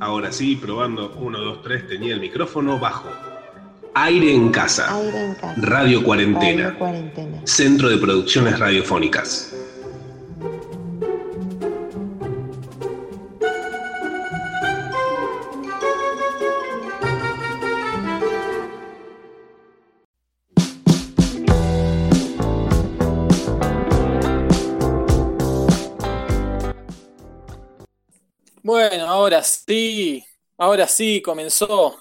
Ahora sí, probando 1, 2, 3, tenía el micrófono bajo. Aire en casa. Aire en casa. Radio Cuarentena. Radio Cuarentena. Centro de Producciones Radiofónicas. Ahora sí comenzó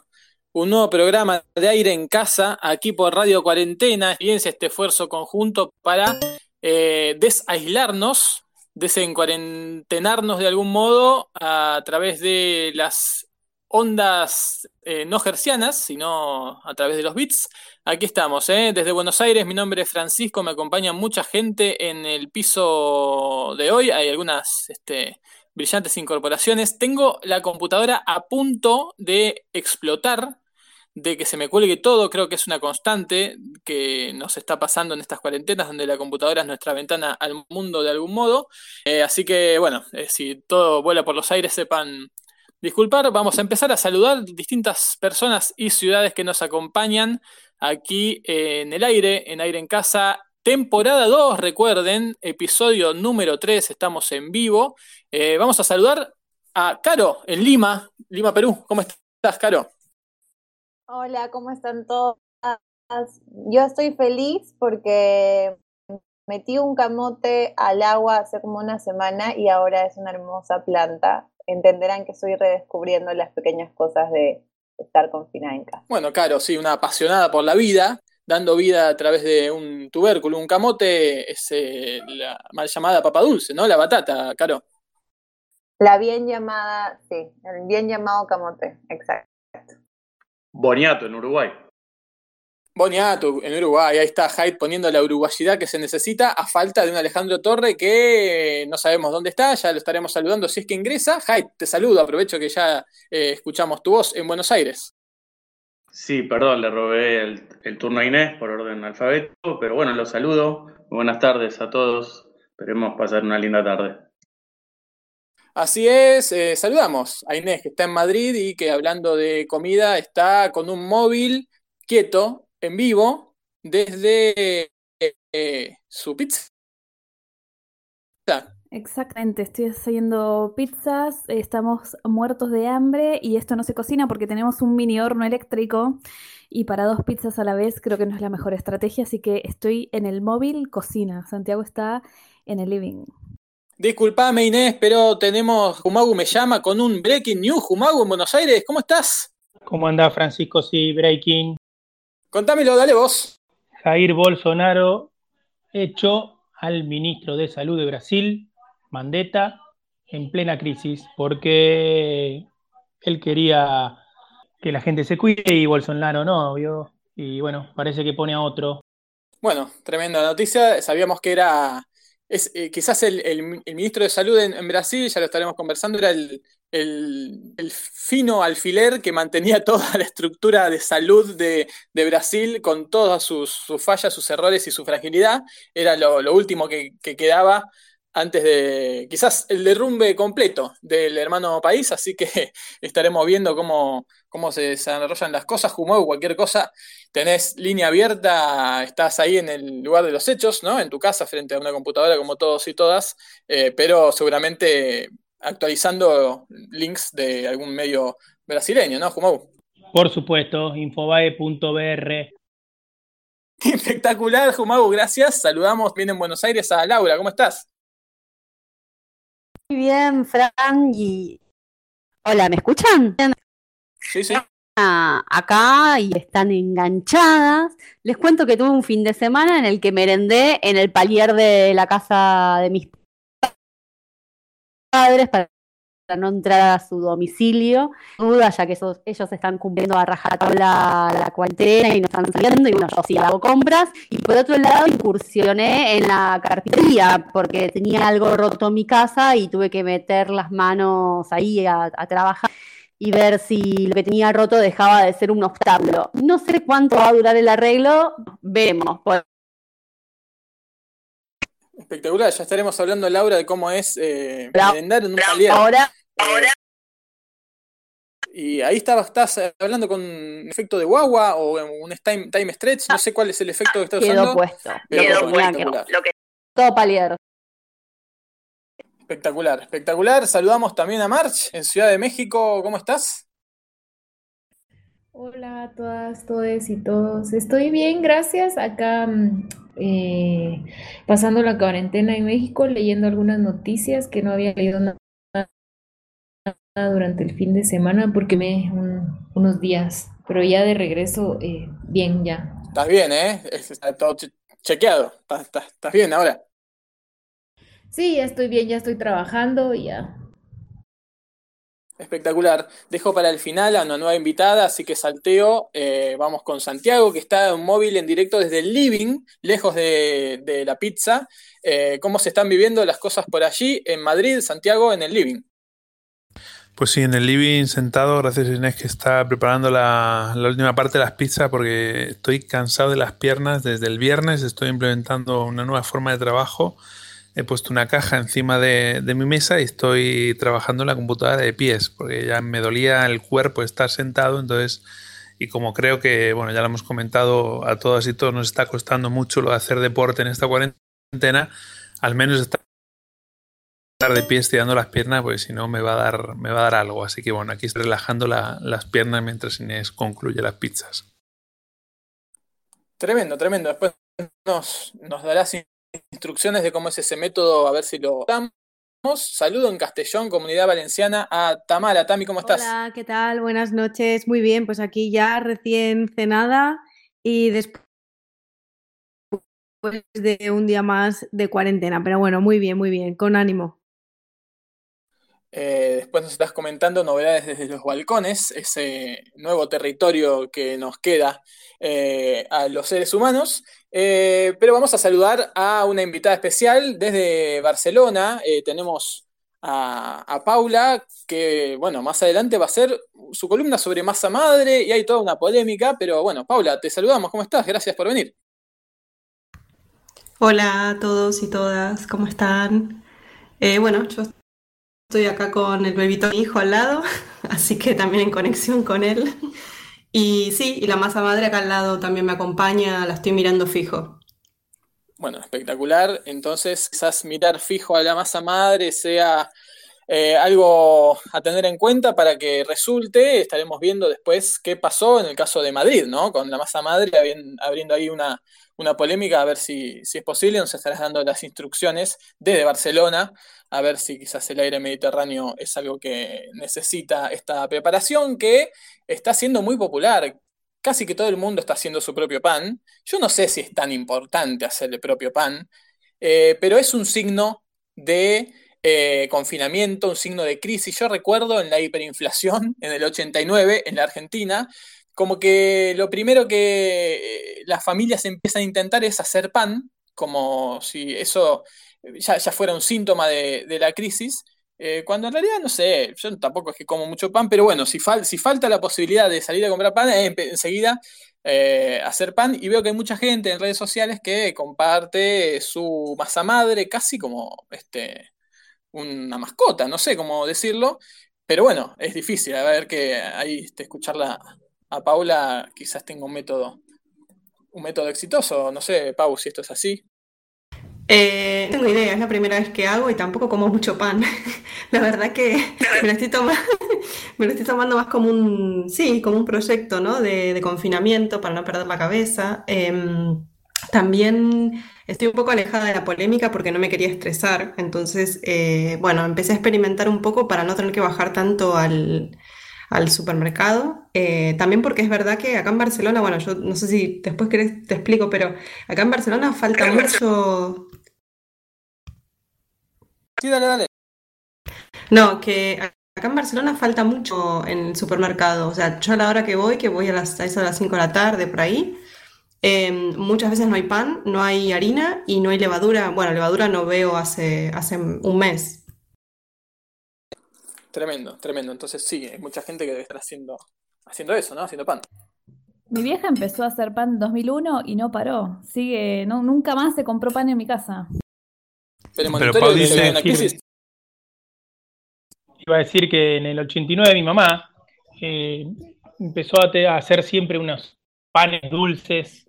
un nuevo programa de aire en casa aquí por Radio Cuarentena. Fíjense este esfuerzo conjunto para eh, desaislarnos, desencuarentenarnos de algún modo a través de las ondas eh, no gercianas, sino a través de los bits. Aquí estamos, ¿eh? desde Buenos Aires. Mi nombre es Francisco, me acompaña mucha gente en el piso de hoy. Hay algunas este, brillantes incorporaciones. Tengo la computadora a punto de explotar, de que se me cuelgue todo. Creo que es una constante que nos está pasando en estas cuarentenas, donde la computadora es nuestra ventana al mundo de algún modo. Eh, así que, bueno, eh, si todo vuela por los aires, sepan disculpar. Vamos a empezar a saludar distintas personas y ciudades que nos acompañan aquí en el aire, en aire en casa. Temporada 2, recuerden, episodio número 3, estamos en vivo. Eh, vamos a saludar a Caro en Lima, Lima, Perú. ¿Cómo estás, Caro? Hola, ¿cómo están todas? Yo estoy feliz porque metí un camote al agua hace como una semana y ahora es una hermosa planta. Entenderán que estoy redescubriendo las pequeñas cosas de estar confinada en casa. Bueno, Caro, sí, una apasionada por la vida, dando vida a través de un tubérculo. Un camote es eh, la mal llamada papa dulce, ¿no? La batata, Caro. La bien llamada, sí, el bien llamado camote, exacto. Boniato en Uruguay. Boniato en Uruguay, ahí está Hyde poniendo la uruguayidad que se necesita a falta de un Alejandro Torre que no sabemos dónde está, ya lo estaremos saludando si es que ingresa. Hyde, te saludo, aprovecho que ya eh, escuchamos tu voz en Buenos Aires. Sí, perdón, le robé el, turno a Inés por orden alfabeto, pero bueno, los saludo. Buenas tardes a todos. Esperemos pasar una linda tarde. Así es, eh, saludamos a Inés que está en Madrid y que hablando de comida está con un móvil quieto, en vivo, desde eh, su pizza. Exactamente, estoy haciendo pizzas, estamos muertos de hambre y esto no se cocina porque tenemos un mini horno eléctrico y para dos pizzas a la vez creo que no es la mejor estrategia, así que estoy en el móvil cocina. Santiago está en el living. Disculpame Inés, pero tenemos, Jumagu me llama con un breaking news, Jumagu en Buenos Aires, ¿cómo estás? ¿Cómo anda Francisco? Sí, breaking. Contámelo, dale vos. Jair Bolsonaro echó al ministro de Salud de Brasil, Mandetta, en plena crisis, porque él quería que la gente se cuide y Bolsonaro no, ¿vio? Y bueno, parece que pone a otro. Bueno, tremenda noticia. Sabíamos que era es, eh, quizás el, el, el, ministro de Salud en, Brasil, ya lo estaremos conversando, era el, el, fino alfiler que mantenía toda la estructura de salud de, de Brasil con todas sus, sus, fallas, sus errores y su fragilidad. Era lo, lo último que, que, quedaba antes de quizás el derrumbe completo del hermano país, así que estaremos viendo cómo, cómo se desarrollan las cosas, Jumau, cualquier cosa, tenés línea abierta, estás ahí en el lugar de los hechos, ¿no? En tu casa, frente a una computadora como todos y todas, eh, pero seguramente actualizando links de algún medio brasileño, ¿no, Jumau? Por supuesto, infobae.br. Espectacular, Jumau, gracias. Saludamos bien en Buenos Aires a Laura, ¿cómo estás? Muy bien, Fran. Y... Hola, ¿me escuchan? Sí, sí. Acá y están enganchadas. Les cuento que tuve un fin de semana en el que merendé en el palier de la casa de mis padres para no entrar a su domicilio. Duda, ya que esos, ellos están cumpliendo a rajatabla la cuarentena y no están saliendo, y bueno, yo sí hago compras. Y por otro lado, incursioné en la carpintería, porque tenía algo roto en mi casa y tuve que meter las manos ahí a, trabajar y ver si lo que tenía roto dejaba de ser un obstáculo. No sé cuánto va a durar el arreglo, veremos. Espectacular, ya estaremos hablando, Laura, de cómo es eh, merendar en un palier. Ahora, ahora. y ahí estabas, estás hablando con un efecto de guagua o un time, time stretch, no sé cuál es el efecto que estás Quedó usando. puesto. pero Quedó espectacular. puesto. Todo palier. Espectacular, espectacular. Saludamos también a March en Ciudad de México. ¿Cómo estás? Hola a todas, todes y todos. Estoy bien, gracias. Acá mm, eh, pasando la cuarentena en México, leyendo algunas noticias que no había leído na- nada durante el fin de semana porque me un- unos días, pero ya de regreso, eh, bien, ya. Estás bien, ¿eh? Es- Está todo che- chequeado. Estás, estás- estás bien ahora. Sí, ya estoy bien, ya estoy trabajando, y ya. Espectacular. Dejo para el final a una nueva invitada, así que salteo. Eh, vamos con Santiago, que está en móvil en directo desde el living, lejos de, de la pizza. Eh, ¿cómo se están viviendo las cosas por allí en Madrid, Santiago, en el living? Pues sí, en el living sentado, gracias Inés que está preparando la, la última parte de las pizzas porque estoy cansado de las piernas. Desde el viernes estoy implementando una nueva forma de trabajo. He puesto una caja encima de, mi mesa y estoy trabajando en la computadora de pies porque ya me dolía el cuerpo estar sentado. Entonces, y como creo que, bueno, ya lo hemos comentado a todas y todos, nos está costando mucho lo de hacer deporte en esta cuarentena, al menos estar de pie estirando las piernas, pues si no me va a dar, me va a dar algo. Así que bueno, aquí estoy relajando la- las piernas mientras Inés concluye las pizzas. Tremendo, tremendo. Después nos, nos darás instrucciones de cómo es ese método, a ver si lo damos. Saludo en Castellón, Comunidad Valenciana, a Tamara. Tami, ¿cómo estás? Hola, ¿qué tal? Buenas noches. Muy bien, pues aquí ya recién cenada y después de un día más de cuarentena. Pero bueno, muy bien, muy bien, con ánimo. Eh, después nos estás comentando novedades desde los balcones, ese nuevo territorio que nos queda eh, a los seres humanos. Eh, pero vamos a saludar a una invitada especial desde Barcelona. Tenemos a, a Paula, que bueno, más adelante va a ser su columna sobre masa madre y hay toda una polémica. Pero bueno, Paula, te saludamos. ¿Cómo estás? Gracias por venir. Hola a todos y todas, ¿cómo están? Bueno, yo estoy acá con el bebito mi hijo al lado, así que también en conexión con él. Y sí, y la masa madre acá al lado también me acompaña, la estoy mirando fijo. Bueno, espectacular. Entonces, quizás mirar fijo a la masa madre sea eh, algo a tener en cuenta para que resulte. Estaremos viendo después qué pasó en el caso de Madrid, ¿no? Con la masa madre abriendo ahí una, una polémica, a ver si, si es posible. Nos estarás dando las instrucciones desde Barcelona, a ver si quizás el aire mediterráneo es algo que necesita esta preparación que está siendo muy popular. Casi que todo el mundo está haciendo su propio pan. Yo no sé si es tan importante hacer el propio pan, eh, pero es un signo de eh, confinamiento, un signo de crisis. Yo recuerdo en la hiperinflación en el 89 en la Argentina, como que lo primero que eh, las familias empiezan a intentar es hacer pan, como si eso ya, ya fuera un síntoma de, de la crisis. Eh, cuando en realidad, no sé, yo tampoco es que como mucho pan, pero bueno, si, fal- si falta la posibilidad de salir a comprar pan, eh, enseguida eh, hacer pan y veo que hay mucha gente en redes sociales que comparte su masa madre casi como este, una mascota, no sé cómo decirlo, pero bueno, es difícil, a ver que ahí este, escucharla a Paula quizás tenga un método, un método exitoso, no sé, Pau, si esto es así. Eh, no tengo idea, es la primera vez que hago y tampoco como mucho pan. La verdad que me lo estoy tomando, me lo estoy tomando más como un, sí, como un proyecto, ¿no? De, de confinamiento para no perder la cabeza. Em, también estoy un poco alejada de la polémica porque no me quería estresar. Entonces, eh, bueno, empecé a experimentar un poco para no tener que bajar tanto al, al supermercado. Eh, también porque es verdad que acá en Barcelona, bueno, yo no sé si después querés te explico, pero acá en Barcelona falta mucho. Sí, dale, dale. No, que acá en Barcelona falta mucho en el supermercado. O sea, yo a la hora que voy, que voy a las, a eso de las 5 de la tarde, por ahí, eh, muchas veces no hay pan, no hay harina y no hay levadura. Bueno, levadura no veo hace, hace un mes. Tremendo, tremendo. Entonces sí, hay mucha gente que debe estar haciendo, haciendo eso, ¿no? Haciendo pan. Mi vieja empezó a hacer pan en 2001 y no paró. Sigue, no, nunca más se compró pan en mi casa. Pero en Pero Pau dice- crisis. Iba a decir que en el 89 mi mamá eh, empezó a, te- a hacer siempre unos panes dulces,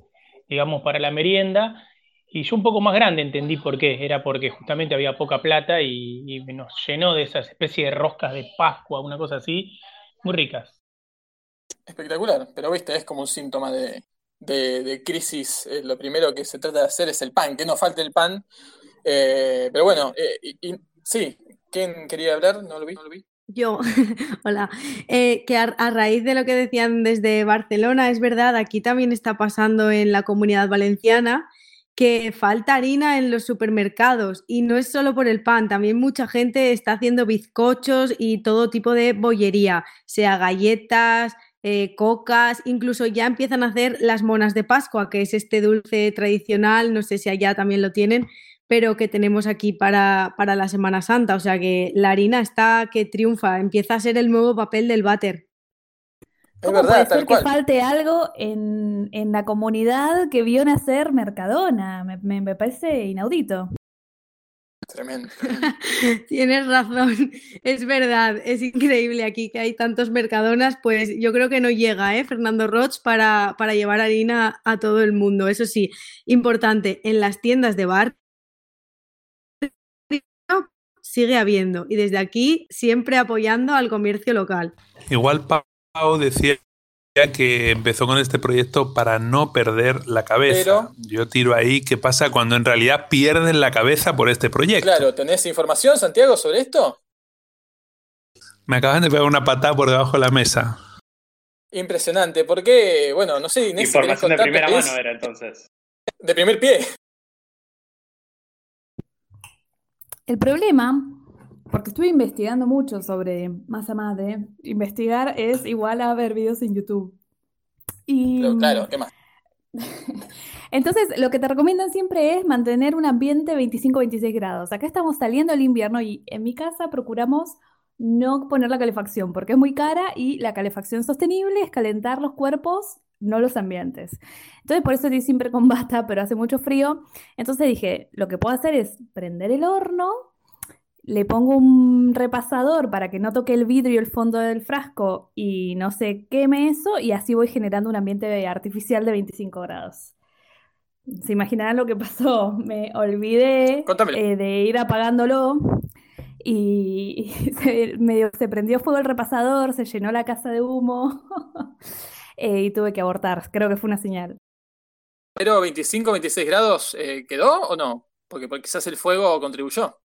digamos, para la merienda. Y yo un poco más grande entendí por qué. Era porque justamente había poca plata y, y nos llenó de esas especies de roscas de Pascua, una cosa así, muy ricas. Espectacular, pero viste, es como un síntoma de, de- de crisis. eh, lo primero que se trata de hacer es el pan, que no falte el pan. Eh, pero bueno, eh, y- y- sí, ¿quién quería hablar? No lo vi, no lo vi. Yo, hola, Eh, que a, a raíz de lo que decían desde Barcelona, es verdad, aquí también está pasando en la comunidad valenciana que falta harina en los supermercados y no es solo por el pan, también mucha gente está haciendo bizcochos y todo tipo de bollería, sea galletas, eh, cocas, incluso ya empiezan a hacer las monas de Pascua, que es este dulce tradicional, no sé si allá también lo tienen, pero que tenemos aquí para, para la Semana Santa. O sea que la harina está que triunfa, empieza a ser el nuevo papel del váter. Es ¿Cómo puede verdad, ser tal que cual. falte algo en, en la comunidad que vio nacer Mercadona? Me, me- me parece inaudito. Tremendo. Tienes razón, es verdad, es increíble aquí que hay tantos mercadonas, pues yo creo que no llega, ¿eh? Fernando Roch, para, para llevar harina a todo el mundo. Eso sí, importante, en las tiendas de bar sigue habiendo y desde aquí siempre apoyando al comercio local. Igual decía que empezó con este proyecto para no perder la cabeza. Pero- Yo tiro ahí qué pasa cuando en realidad pierden la cabeza por este proyecto. Claro, ¿tenés información, Santiago, sobre esto? Me acaban de pegar una patada por debajo de la mesa. Impresionante, porque, bueno, no sé, Inés, si Información de primera mano era entonces. De primer pie. El problema, porque estuve investigando mucho sobre masa madre, investigar es igual a ver videos en YouTube. Y Pero, claro, ¿qué más? entonces lo que te recomiendan siempre es mantener un ambiente 25-26 grados. Acá estamos saliendo el invierno y en mi casa procuramos no poner la calefacción porque es muy cara y la calefacción sostenible es calentar los cuerpos, no los ambientes. Entonces por eso estoy siempre con bata, pero hace mucho frío. Entonces dije, lo que puedo hacer es prender el horno, le pongo un repasador para que no toque el vidrio y el fondo del frasco y no se queme eso y así voy generando un ambiente artificial de 25 grados. Se imaginarán lo que pasó. Me olvidé eh, de ir apagándolo y se, medio, se prendió fuego el repasador, se llenó la casa de humo eh, y tuve que abortar. Creo que fue una señal. Pero 25, 26 grados, eh, ¿quedó o no? Porque, porque quizás el fuego contribuyó.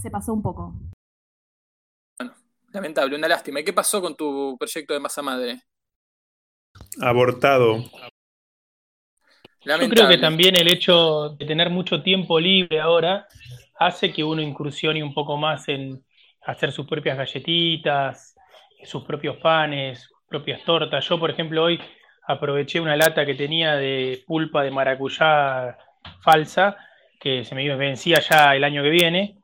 Se pasó un poco. Lamentable, una lástima. ¿Y qué pasó con tu proyecto de masa madre? Abortado. Yo creo que también el hecho de tener mucho tiempo libre ahora hace que uno incursione un poco más en hacer sus propias galletitas, sus propios panes, sus propias tortas. Yo, por ejemplo, hoy aproveché una lata que tenía de pulpa de maracuyá falsa, que se me vencía ya el año que viene,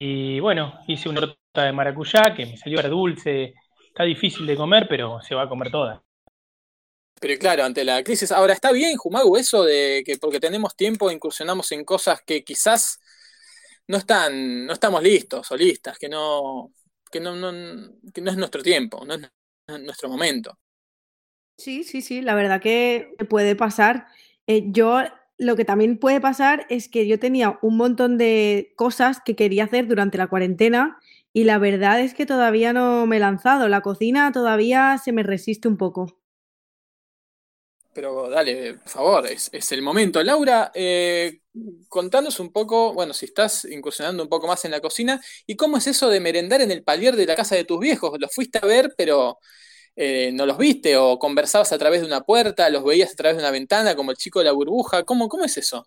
y, bueno, hice una torta de maracuyá que me salió dulce, está difícil de comer, pero se va a comer toda. Pero claro, ante la crisis. Ahora, ¿está bien, Jumagu, eso de que porque tenemos tiempo incursionamos en cosas que quizás no están, no estamos listos o listas, que no, que no, no- que no es nuestro tiempo, no es no es nuestro momento? Sí, sí, sí, la verdad que puede pasar. Eh, yo lo que también puede pasar es que yo tenía un montón de cosas que quería hacer durante la cuarentena y la verdad es que todavía no me he lanzado. La cocina todavía se me resiste un poco. Pero dale, por favor, es, el momento. Laura, eh, contanos un poco, bueno, si estás incursionando un poco más en la cocina, ¿y cómo es eso de merendar en el palier de la casa de tus viejos? ¿Los fuiste a ver, pero eh, no los viste? ¿O conversabas a través de una puerta, los veías a través de una ventana, como el chico de la burbuja? ¿Cómo, cómo es eso?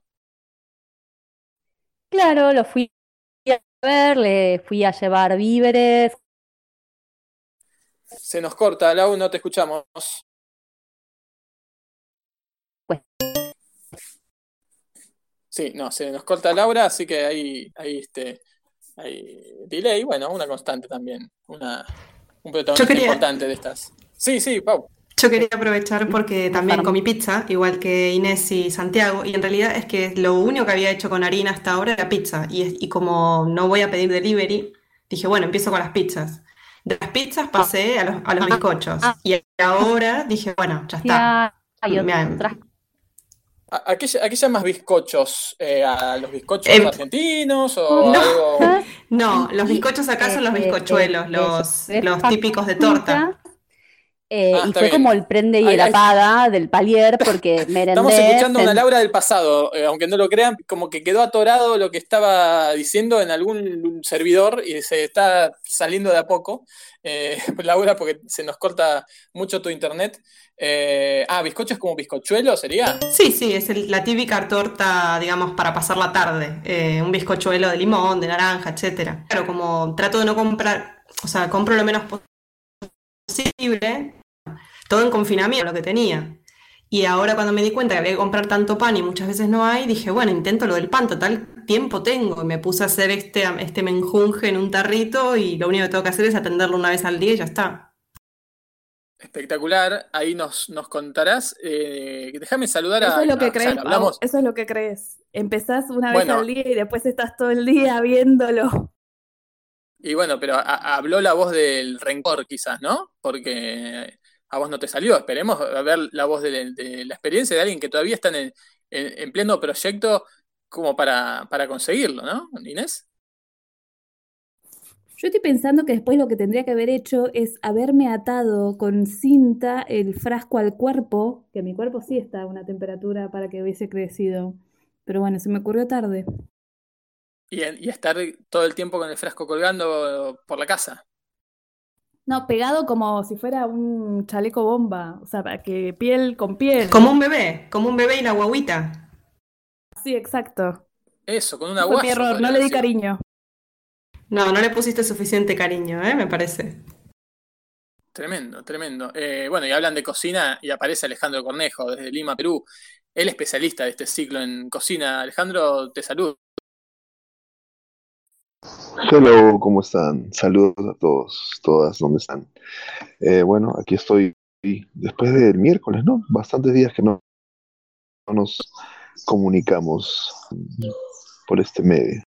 Claro, lo fui a ver, le fui a llevar víveres. Se nos corta, Lau, no te escuchamos. Pues. Sí, no, se nos corta Laura, así que ahí, ahí este, hay delay, bueno, una constante también, una, un protagonista quería- importante de estas. Sí, sí, Pau. Yo quería aprovechar porque también comí pizza, igual que Inés y Santiago, y en realidad es que lo único que había hecho con harina hasta ahora era pizza, y, es- y como no voy a pedir delivery, dije, bueno, empiezo con las pizzas. De las pizzas pasé a los, a los bizcochos. Y ahora dije, bueno, ya está. Otras ¿A, qué, a qué llamas bizcochos? Eh, ¿A los bizcochos Em, argentinos o no. algo? No, los bizcochos acá son los Eh, eh, bizcochuelos, los, los típicos de torta. Eh, Ah, y fue bien. como el prende y Ahí- el ahí- apaga del palier porque merendé. Estamos escuchando una pen- Laura del pasado, eh, aunque no lo crean, como que quedó atorado lo que estaba diciendo en algún servidor y se está saliendo de a poco. Eh, Laura, porque se nos corta mucho tu internet. Eh, ah, bizcocho es como bizcochuelo, ¿sería? Sí, sí, es el- la típica torta, digamos, para pasar la tarde. Eh, un bizcochuelo de limón, de naranja, etcétera. Claro, como trato de no comprar, o sea, compro lo menos posible, todo en confinamiento, lo que tenía. Y ahora cuando me di cuenta que había que comprar tanto pan y muchas veces no hay, dije, bueno, intento lo del pan, total tiempo tengo. Y me puse a hacer este, este menjunje en un tarrito y lo único que tengo que hacer es atenderlo una vez al día y ya está. Espectacular. Ahí nos, nos contarás. Eh, déjame saludar a. Eso es lo que crees. Pau, eso es lo que crees. Empezás una vez Bueno. al día y después estás todo el día viéndolo. Y bueno, pero a- habló la voz del rencor, quizás, ¿no? Porque a vos no te salió. Esperemos a ver la voz de, de la experiencia de alguien que todavía está en, el- en- en pleno proyecto como para, para conseguirlo, ¿no, Inés? Yo estoy pensando que después lo que tendría que haber hecho es haberme atado con cinta el frasco al cuerpo, que mi cuerpo sí está a una temperatura para que hubiese crecido. Pero bueno, se me ocurrió tarde. Y, y estar todo el tiempo con el frasco colgando por la casa. No, pegado como si fuera un chaleco bomba, o sea, para que piel con piel. Como un bebé, como un bebé y la guaguita. Sí, exacto. Eso, con una Fue mi guaya. error, no le di cariño. No, no le pusiste suficiente cariño, ¿eh? Me parece. Tremendo, tremendo. Eh, bueno, y hablan de cocina y aparece Alejandro Cornejo desde Lima, Perú. El especialista de este ciclo en cocina. Alejandro, te saludo. Hello, ¿cómo están? Saludos a todos, todas, ¿dónde están? Eh, bueno, aquí estoy después del miércoles, ¿no? Bastantes días que no, no nos comunicamos por este medio.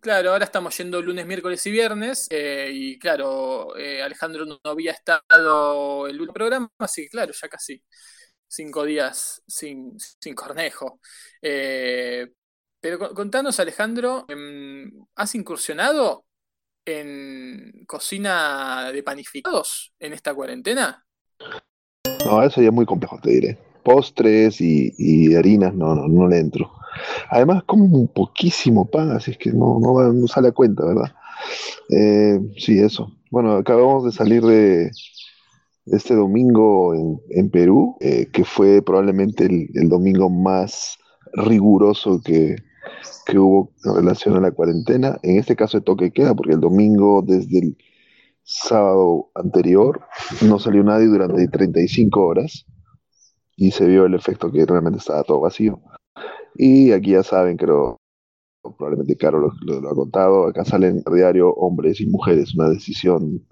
Claro, ahora estamos yendo lunes, miércoles y viernes. eh, y claro, eh, Alejandro no había estado el último programa, así que claro, ya casi cinco días sin, sin Cornejo. Eh, pero con- contanos, Alejandro, em, ¿has incursionado en cocina de panificados en esta cuarentena? No, eso ya es muy complejo, te diré. Postres y, harinas, no, no, no le entro. Además, como un poquísimo pan, así es que no, no, sale a cuenta, ¿verdad? Eh, sí, eso. Bueno, acabamos de salir de, este domingo en, Perú, eh, que fue probablemente el domingo más riguroso que, que hubo en relación a la cuarentena. En este caso de toque queda, porque el domingo desde el sábado anterior no salió nadie durante 35 horas y se vio el efecto que realmente estaba todo vacío. Y aquí ya saben, creo, probablemente Caro lo ha contado, acá salen a diario hombres y mujeres, una decisión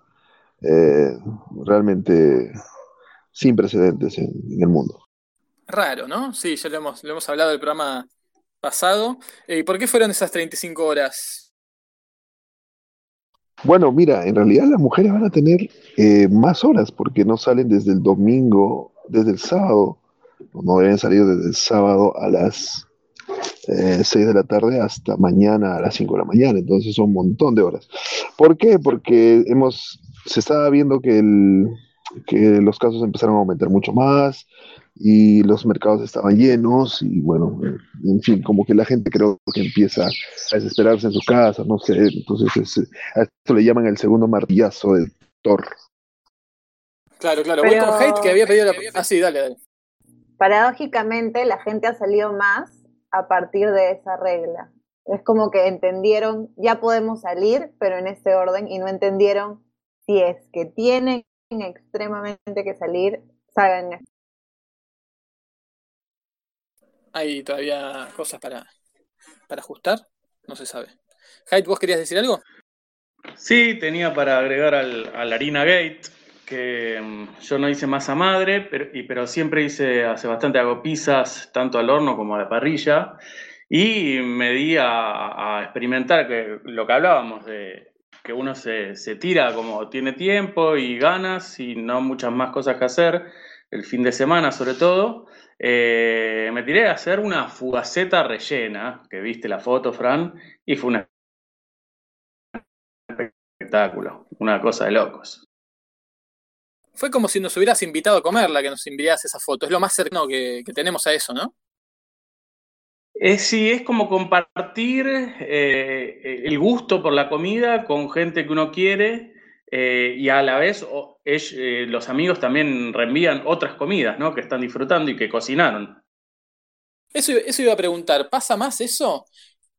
eh, realmente sin precedentes en, en el mundo. Raro, ¿no? Sí, ya lo hemos, lo hemos hablado del programa pasado. Eh, ¿Y por qué fueron esas 35 horas? Bueno, mira, en realidad las mujeres van a tener eh, más horas porque no salen desde el domingo, desde el sábado, no deben salir desde el sábado a las eh, 6 de la tarde hasta mañana a las 5 de la mañana, entonces son un montón de horas. ¿Por qué? Porque hemos, se estaba viendo que, que los casos empezaron a aumentar mucho más y los mercados estaban llenos y bueno, eh, en fin, como que la gente creo que empieza a desesperarse en sus casas, no sé, entonces es- a esto le llaman el segundo martillazo del Thor. Claro, claro. Voy Pero- con Hate que había pedido la. Ah, sí, dale, dale. Paradójicamente, la gente ha salido más a partir de esa regla. Es como que entendieron, ya podemos salir, pero en este orden, y no entendieron si es que tienen extremadamente que salir, salgan. Hay todavía cosas para, para ajustar. No se sabe. Hate, ¿vos querías decir algo? Sí, tenía para agregar al, al Harina Gate, que mm, yo no hice masa madre, pero, y- pero siempre hice, hace bastante hago pizzas, tanto al horno como a la parrilla, y me di a, a experimentar que, lo que hablábamos de, que uno se, se tira como tiene tiempo y ganas y no muchas más cosas que hacer, el fin de semana sobre todo, eh, me tiré a hacer una fugaceta rellena, que viste la foto, Fran, y fue un espectáculo, una cosa de locos. Fue como si nos hubieras invitado a comerla, que nos enviaras esa foto. Es lo más cercano que, que tenemos a eso, ¿no? Es, sí, es como compartir eh, el gusto por la comida con gente que uno quiere eh, y a la vez eh, los amigos también reenvían otras comidas, ¿no? Que están disfrutando y que cocinaron. Eso, eso iba a preguntar, ¿pasa más eso?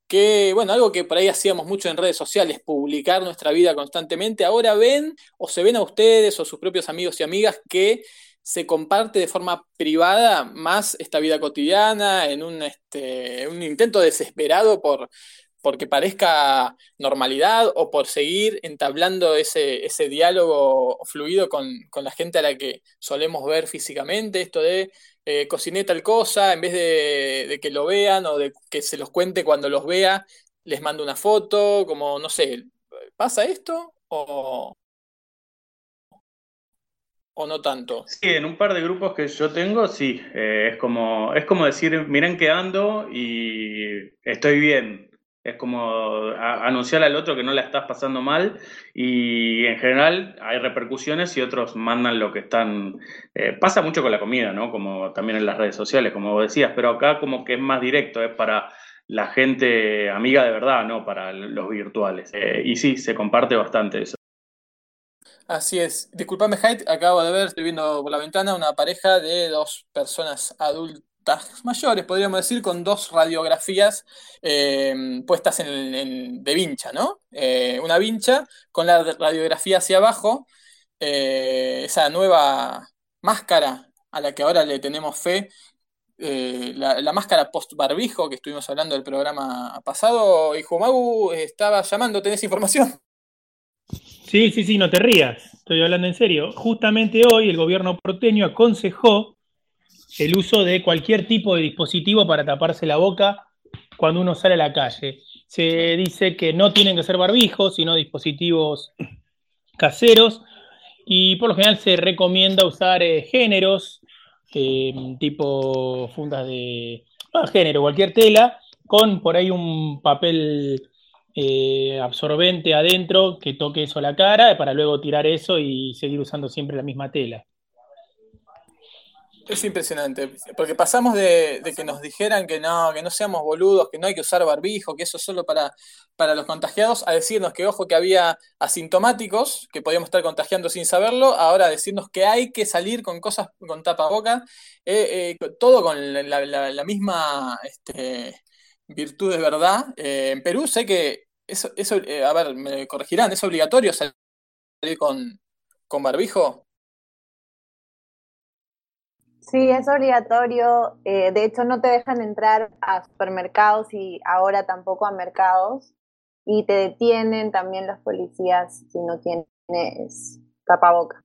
Que, bueno, algo que por ahí hacíamos mucho en redes sociales, publicar nuestra vida constantemente. Ahora ven o se ven a ustedes o sus propios amigos y amigas que se comparte de forma privada más esta vida cotidiana en un, este, un intento desesperado por, porque parezca normalidad o por seguir entablando ese, ese diálogo fluido con, con, la gente a la que solemos ver físicamente, esto de eh, cociné tal cosa, en vez de, de, que lo vean o de que se los cuente cuando los vea, les mando una foto, como no sé, ¿pasa esto? O, ¿O no tanto? Sí, en un par de grupos que yo tengo, sí. Eh, es, como, es como decir, miren que ando y estoy bien. Es como anunciar al otro que no la estás pasando mal y en general hay repercusiones y otros mandan lo que están... Eh, pasa mucho con la comida, ¿no? Como también en las redes sociales, como vos decías, pero acá como que es más directo, es para la gente amiga de verdad, no para los virtuales. Eh, y sí, se comparte bastante eso. Así es. Disculpame, Hyde, acabo de ver, estoy viendo por la ventana una pareja de dos personas adultas mayores, podríamos decir, con dos radiografías eh, puestas en, de vincha, ¿no? Eh, una vincha con la radiografía hacia abajo, eh, esa nueva máscara a la que ahora le tenemos fe, la, máscara post-barbijo que estuvimos hablando del programa pasado. Hijo Magu, estaba llamando, ¿tenés información? Sí, sí, sí, no te rías, estoy hablando en serio. Justamente hoy el gobierno porteño aconsejó el uso de cualquier tipo de dispositivo para taparse la boca cuando uno sale a la calle. Se dice que no tienen que ser barbijos, sino dispositivos caseros, y por lo general se recomienda usar eh, géneros, eh, tipo fundas de género, cualquier tela, con por ahí un papel eh, absorbente adentro que toque eso a la cara para luego tirar eso y seguir usando siempre la misma tela. Es impresionante, porque pasamos de, que nos dijeran que no, que no seamos boludos, que no hay que usar barbijo, que eso es solo para, para los contagiados, a decirnos que ojo que había asintomáticos, que podíamos estar contagiando sin saberlo, ahora decirnos que hay que salir con cosas con tapaboca, eh, eh, todo con la misma este, virtud de verdad. Eh, en Perú sé que eso, eso eh, a ver, me corregirán, ¿es obligatorio salir con, con barbijo? Sí, es obligatorio. Eh, de hecho, no te dejan entrar a supermercados y ahora tampoco a mercados. Y te detienen también los policías si no tienes tapaboca.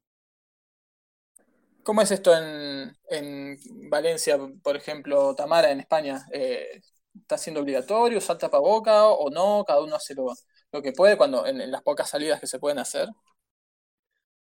¿Cómo es esto en, en Valencia, por ejemplo, Tamara, en España? Eh, ¿Está siendo obligatorio usar tapaboca o no? Cada uno hace lo, lo que puede cuando en, en las pocas salidas que se pueden hacer.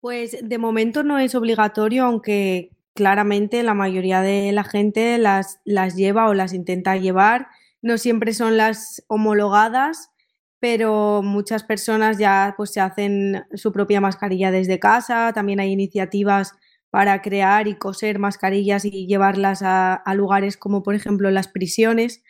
Pues de momento no es obligatorio, aunque claramente la mayoría de la gente las, las lleva o las intenta llevar. No siempre son las homologadas, pero muchas personas ya pues se hacen su propia mascarilla desde casa. También hay iniciativas para crear y coser mascarillas y llevarlas a, lugares como por ejemplo las prisiones.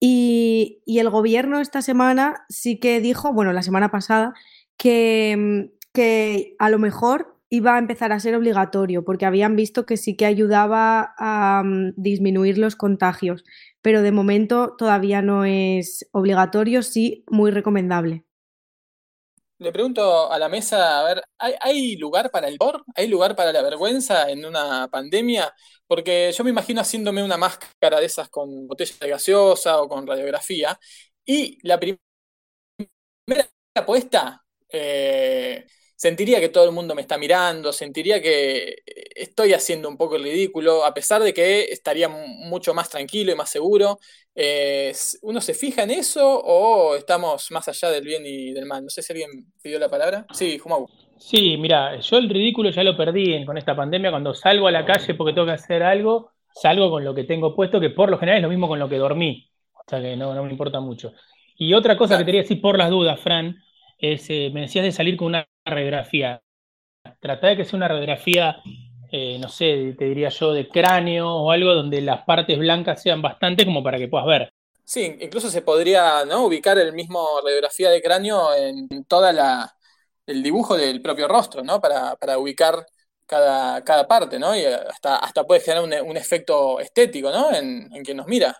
Y, y, el gobierno esta semana sí que dijo, bueno, la semana pasada, que, que a lo mejor iba a empezar a ser obligatorio, porque habían visto que sí que ayudaba a um, disminuir los contagios, pero de momento todavía no es obligatorio, sí muy recomendable. Le pregunto a la mesa, a ver, ¿hay, ¿hay lugar para el horror? ¿Hay lugar para la vergüenza en una pandemia? Porque yo me imagino haciéndome una máscara de esas con botella de gaseosa o con radiografía, y la primera apuesta... Eh, sentiría que todo el mundo me está mirando, sentiría que estoy haciendo un poco el ridículo, a pesar de que estaría mucho más tranquilo y más seguro. Eh, ¿Uno se fija en eso o estamos más allá del bien y del mal? No sé si alguien pidió la palabra. Sí, Jumau. Sí, mira, yo el ridículo ya lo perdí con esta pandemia. Cuando salgo a la calle porque tengo que hacer algo, salgo con lo que tengo puesto, que por lo general es lo mismo con lo que dormí. O sea que no, me importa mucho. Y otra cosa que te quería decir por las dudas, Fran, es, eh, me decías de salir con una radiografía. Trata de que sea una radiografía, eh, no sé, te diría yo, de cráneo o algo donde las partes blancas sean bastante como para que puedas ver. Sí, incluso se podría ¿no? ubicar el mismo radiografía de cráneo en toda la, el dibujo del propio rostro, ¿no? Para, ubicar cada, cada, parte, ¿no? Y hasta, hasta puede generar un, efecto estético, ¿no? En, quien nos mira.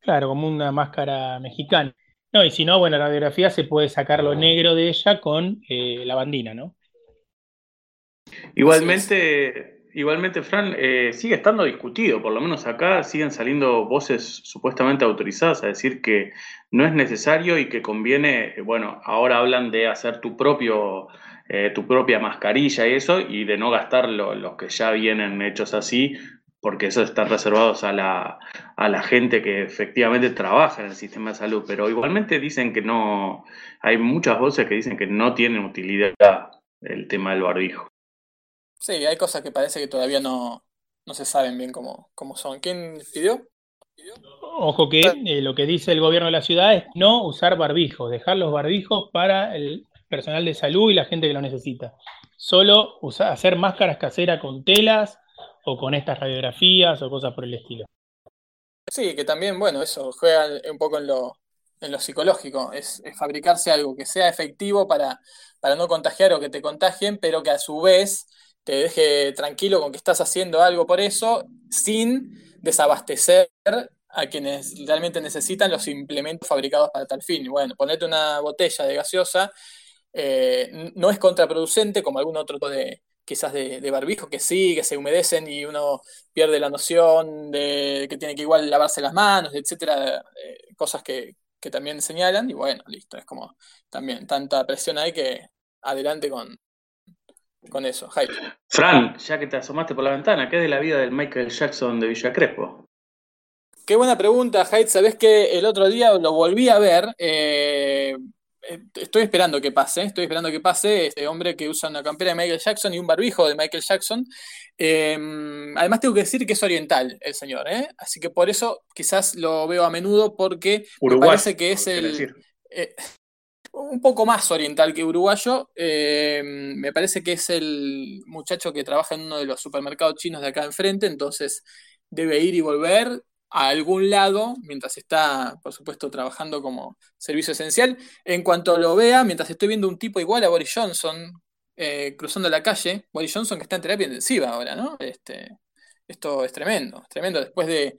Claro, como una máscara mexicana. No, y si no, bueno, la radiografía se puede sacar lo negro de ella con eh, la bandina, ¿no? Igualmente, igualmente, Fran, eh, sigue estando discutido, por lo menos acá siguen saliendo voces supuestamente autorizadas a decir que no es necesario y que conviene, bueno, ahora hablan de hacer tu propio, eh, tu propia mascarilla y eso, y de no gastar los que ya vienen hechos así, porque eso está reservados a la, a la gente que efectivamente trabaja en el sistema de salud, pero igualmente dicen que no, hay muchas voces que dicen que no tienen utilidad el tema del barbijo. Sí, hay cosas que parece que todavía no, no se saben bien cómo, cómo son. ¿Quién pidió? Ojo que eh, lo que dice el gobierno de la ciudad es no usar barbijos, dejar los barbijos para el personal de salud y la gente que lo necesita. Solo usar, hacer máscaras caseras con telas o con estas radiografías o cosas por el estilo. Sí, que también, bueno, eso juega un poco en lo, en lo psicológico, es, fabricarse algo que sea efectivo para, para no contagiar o que te contagien, pero que a su vez te deje tranquilo con que estás haciendo algo por eso, sin desabastecer a quienes realmente necesitan los implementos fabricados para tal fin. Bueno, ponerte una botella de gaseosa eh, no es contraproducente como algún otro de quizás de, barbijo que sí, que se humedecen y uno pierde la noción de que tiene que igual lavarse las manos, etcétera, eh, cosas que, también señalan y bueno, listo, es como también tanta presión hay que adelante con, con eso. Fran, ya que te asomaste por la ventana, ¿qué es de la vida del Michael Jackson de Villa Crespo? Qué buena pregunta, Hyde. Sabés que el otro día lo volví a ver. Eh, estoy esperando que pase. Estoy esperando que pase este hombre que usa una campera de Michael Jackson y un barbijo de Michael Jackson. Em, además, tengo que decir que es oriental el señor, ¿eh? Así que por eso quizás lo veo a menudo porque me parece que es el. un poco más oriental que uruguayo. Em, me parece que es el muchacho que trabaja en uno de los supermercados chinos de acá enfrente, entonces debe ir y volver a algún lado mientras está, por supuesto, trabajando como servicio esencial. En cuanto lo vea, mientras estoy viendo un tipo igual a Boris Johnson eh, cruzando la calle, Boris Johnson que está en terapia intensiva ahora, ¿no? Este, esto es tremendo, tremendo. Después de,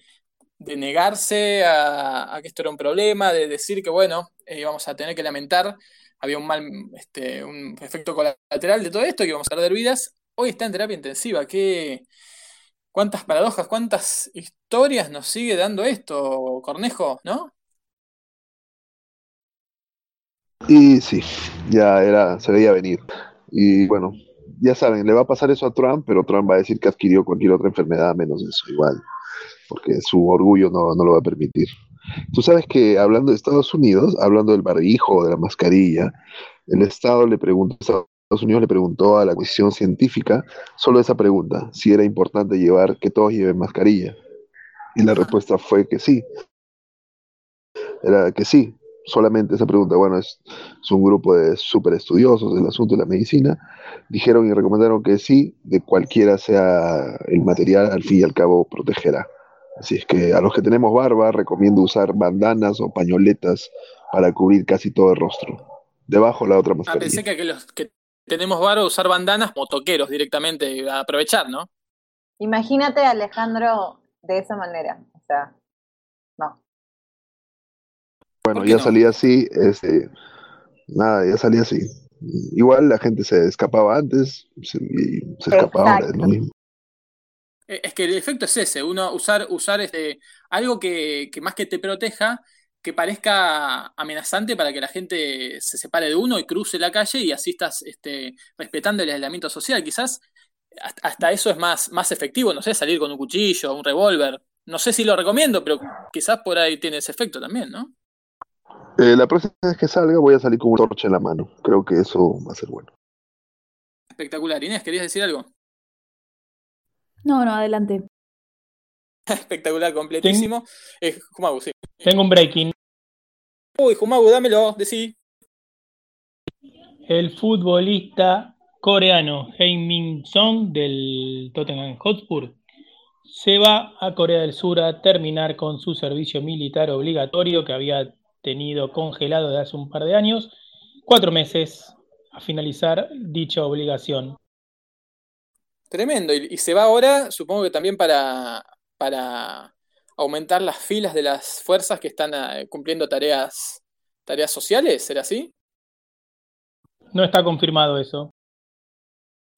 negarse a, que esto era un problema, de decir que, bueno, eh, a tener que lamentar, había un mal, este, un efecto colateral de todo esto, que íbamos a perder vidas, hoy está en terapia intensiva. ¿Qué, cuántas paradojas, cuántas historias nos sigue dando esto, Cornejo, ¿no? Y sí, ya era, se veía venir. Y bueno, ya saben, le va a pasar eso a Trump, pero Trump va a decir que adquirió cualquier otra enfermedad menos eso, igual, porque su orgullo no, no lo va a permitir. Tú sabes que hablando de Estados Unidos, hablando del barbijo, de la mascarilla, el Estado le preguntó Estados Unidos le preguntó a la comisión científica solo esa pregunta, si era importante llevar, que todos lleven mascarilla. Y la respuesta fue que sí. Era que sí, solamente esa pregunta. Bueno, es, un grupo de súper estudiosos del asunto de la medicina. Dijeron y recomendaron que sí, de cualquiera sea el material, al fin y al cabo protegerá. Así es que a los que tenemos barba, recomiendo usar bandanas o pañoletas para cubrir casi todo el rostro. Debajo la otra ah, mascarilla. pensé que, los que tenemos varo usar bandanas, motoqueros directamente, a aprovechar, ¿no? Imagínate Alejandro de esa manera, o sea, no. Bueno, ya salía así, este, nada, ya salía así. Igual la gente se escapaba antes se, y se escapaba ahora, es lo mismo. Eh, es que el efecto es ese, uno usar, usar este, algo que, que más que te proteja, que parezca amenazante para que la gente se separe de uno y cruce la calle y así estás este, respetando el aislamiento social. Quizás hasta eso es más, más efectivo, no sé, salir con un cuchillo, un revólver. No sé si lo recomiendo, pero quizás por ahí tiene ese efecto también, ¿no? Eh, la próxima vez que salga voy a salir con una torcha en la mano. Creo que eso va a ser bueno. Espectacular. Inés, ¿querías decir algo? No, no, adelante. Espectacular, completísimo. Eh, Jumagu, sí. Tengo un breaking. Uy, Jumagu, dámelo, decí. El futbolista coreano Heung-min Son del Tottenham Hotspur se va a Corea del Sur a terminar con su servicio militar obligatorio que había tenido congelado desde hace un par de años. Cuatro meses a finalizar dicha obligación. Tremendo. Y, y se va ahora, supongo que también para, para aumentar las filas de las fuerzas que están eh, cumpliendo tareas, tareas sociales, ¿será así? No está confirmado eso.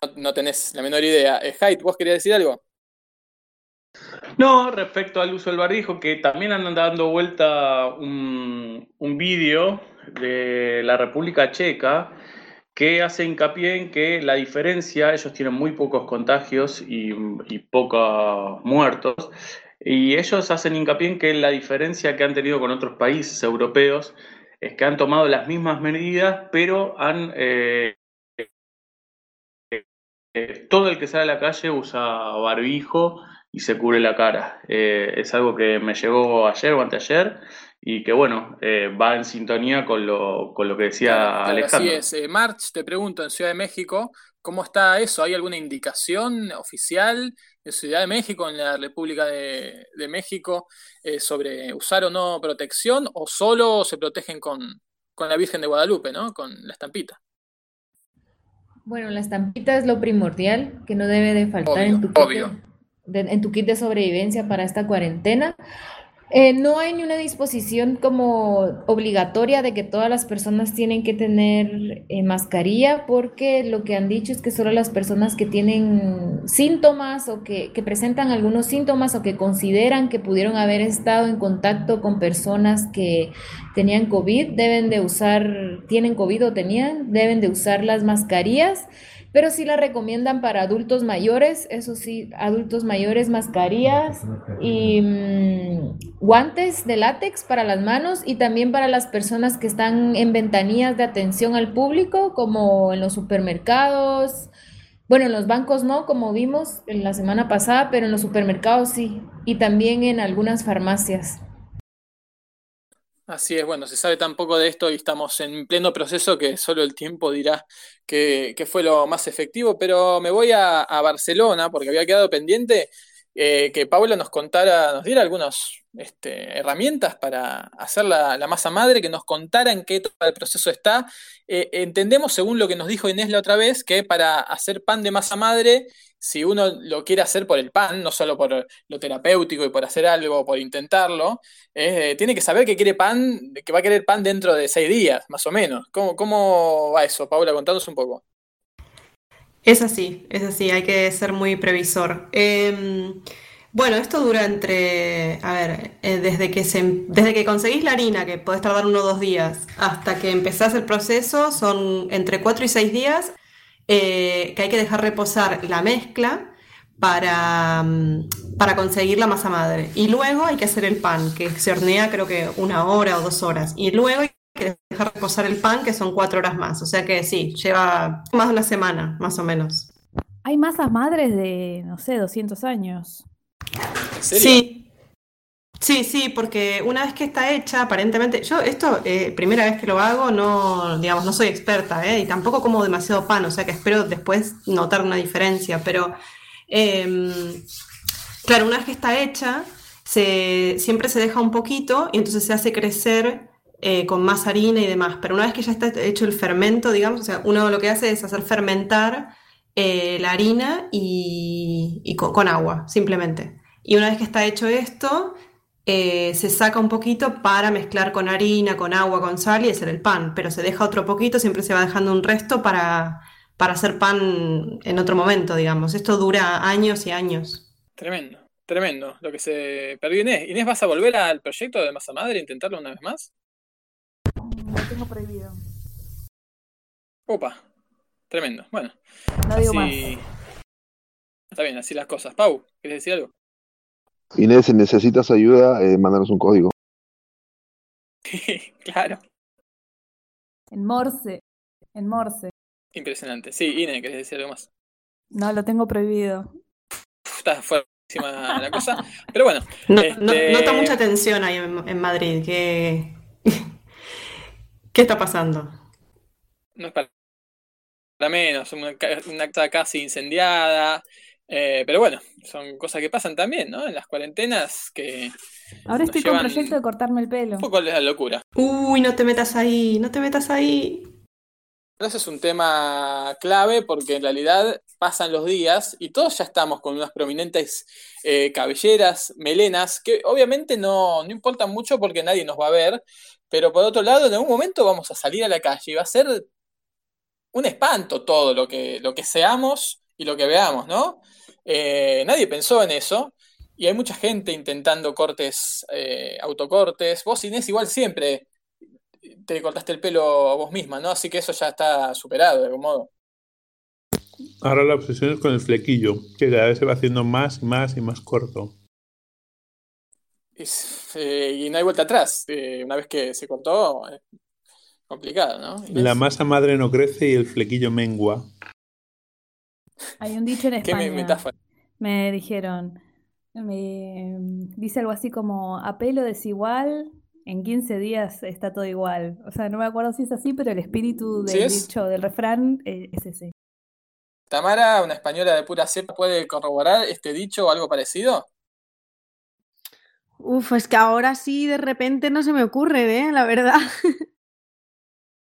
No, no tenés la menor idea. Eh, Haidt, ¿vos querías decir algo? No, respecto al uso del barbijo, que también andan dando vuelta un, un vídeo de la República Checa que hace hincapié en que la diferencia, ellos tienen muy pocos contagios y, y pocos muertos, y ellos hacen hincapié en que la diferencia que han tenido con otros países europeos es que han tomado las mismas medidas, pero han eh, eh, todo el que sale a la calle usa barbijo y se cubre la cara. Eh, es algo que me llegó ayer o anteayer y que, bueno, eh, va en sintonía con lo, con lo que decía Claro, claro, Alejandro. así es. Eh, March, te pregunto, en Ciudad de México, ¿cómo está eso? ¿Hay alguna indicación oficial en Ciudad de México, en la República de, de México, eh, sobre usar o no protección o solo se protegen con, con la Virgen de Guadalupe, ¿no? Con la estampita. Bueno, la estampita es lo primordial que no debe de faltar en tu kit obvio. de, de- en tu kit de sobrevivencia para esta cuarentena. Eh, no hay ni una disposición como obligatoria de que todas las personas tienen que tener eh, mascarilla, porque lo que han dicho es que solo las personas que tienen síntomas o que, que presentan algunos síntomas o que consideran que pudieron haber estado en contacto con personas que tenían COVID deben de usar, tienen COVID o tenían, deben de usar las mascarillas. Pero sí la recomiendan para adultos mayores, eso sí, adultos mayores, mascarillas y mm, guantes de látex para las manos y también para las personas que están en ventanillas de atención al público, como en los supermercados. Bueno, en los bancos no, como vimos en la semana pasada, pero en los supermercados sí, y también en algunas farmacias. Así es, bueno, se sabe tan poco de esto y estamos en pleno proceso que solo el tiempo dirá qué fue lo más efectivo, pero me voy a Barcelona porque había quedado pendiente eh, que Paula nos contara, nos diera algunas este, herramientas para hacer la, masa madre, que nos contara en qué etapa del proceso está. Eh, entendemos, según lo que nos dijo Inés la otra vez, que para hacer pan de masa madre, si uno lo quiere hacer por el pan, no solo por lo terapéutico y por hacer algo, por intentarlo, eh, tiene que saber que quiere pan, que va a querer pan dentro de seis días, más o menos. ¿Cómo, cómo va eso, Paula? Contanos un poco. Es así, es así, hay que ser muy previsor. Eh, bueno, esto dura entre, a ver, eh, desde que se, desde que conseguís la harina, que podés tardar uno o dos días, hasta que empezás el proceso, son entre cuatro y seis días, eh, que hay que dejar reposar la mezcla para, mm, para conseguir la masa madre. Y luego hay que hacer el pan, que se hornea creo que una hora o dos horas. Y luego hay que dejar reposar el pan, que son cuatro horas más. O sea que sí, lleva más de una semana, más o menos. Hay masas madres de, no sé, 200 años. ¿En serio? Sí, sí, sí, porque una vez que está hecha, aparentemente, yo esto, eh, primera vez que lo hago, no, digamos, no soy experta, ¿eh? Y tampoco como demasiado pan, o sea que espero después notar una diferencia, pero em, claro, una vez que está hecha, se, siempre se deja un poquito y entonces se hace crecer eh, con más harina y demás, pero una vez que ya está hecho el fermento, digamos, o sea, uno lo que hace es hacer fermentar eh, la harina y, y co- con agua, simplemente. Y una vez que está hecho esto, eh, se saca un poquito para mezclar con harina, con agua, con sal y hacer el pan. Pero se deja otro poquito, siempre se va dejando un resto para, para hacer pan en otro momento, digamos. Esto dura años y años. Tremendo, Tremendo, lo que se perdió Inés. Inés, ¿vas a volver al proyecto de Masa Madre e intentarlo una vez más? Lo tengo prohibido. Opa, tremendo. Bueno, No digo así... Está bien, así las cosas. Pau, ¿quieres decir algo? Inés, si necesitas ayuda, eh, mándanos un código. claro, En Morse. En Morse. impresionante. Sí, Inés, ¿querés decir algo más? No, lo tengo prohibido. Está fuertísima la cosa. Pero bueno, No, este, no- nota mucha tensión ahí en, en Madrid. ¿Qué, ¿Qué está pasando? no es para, menos, una, una casa casi incendiada. eh, pero bueno, son cosas que pasan también, ¿no? En las cuarentenas que Ahora estoy con proyecto de cortarme el pelo. un poco a la locura. Uy, no te metas ahí, no te metas ahí. Ese es un tema clave porque en realidad pasan los días y todos ya estamos con unas prominentes eh, cabelleras, melenas, que obviamente no, no importan mucho porque nadie nos va a ver, pero por otro lado, en algún momento vamos a salir a la calle y va a ser un espanto todo lo que, lo que seamos y lo que veamos, ¿no? Eh, nadie pensó en eso y hay mucha gente intentando cortes, eh, autocortes. Vos, Inés, igual siempre te cortaste el pelo vos misma, ¿no? Así que eso ya está superado de algún modo. Ahora la obsesión es con el flequillo, que cada vez se va haciendo más y más y más corto. Es- eh, y no hay vuelta atrás. Eh, una vez que se cortó, es complicado, ¿no? Inés? La masa madre no crece y el flequillo mengua. Hay un dicho en Qué me- España. metáfora. Me dijeron, me dice algo así como a pelo desigual, en 15 días está todo igual. O sea, no me acuerdo si es así, pero el espíritu ¿Sí del es? dicho, del refrán, eh, es ese. Tamara, una española de pura cepa, ¿puede corroborar este dicho o algo parecido? Uf, es que ahora sí de repente no se me ocurre, ¿eh? La verdad.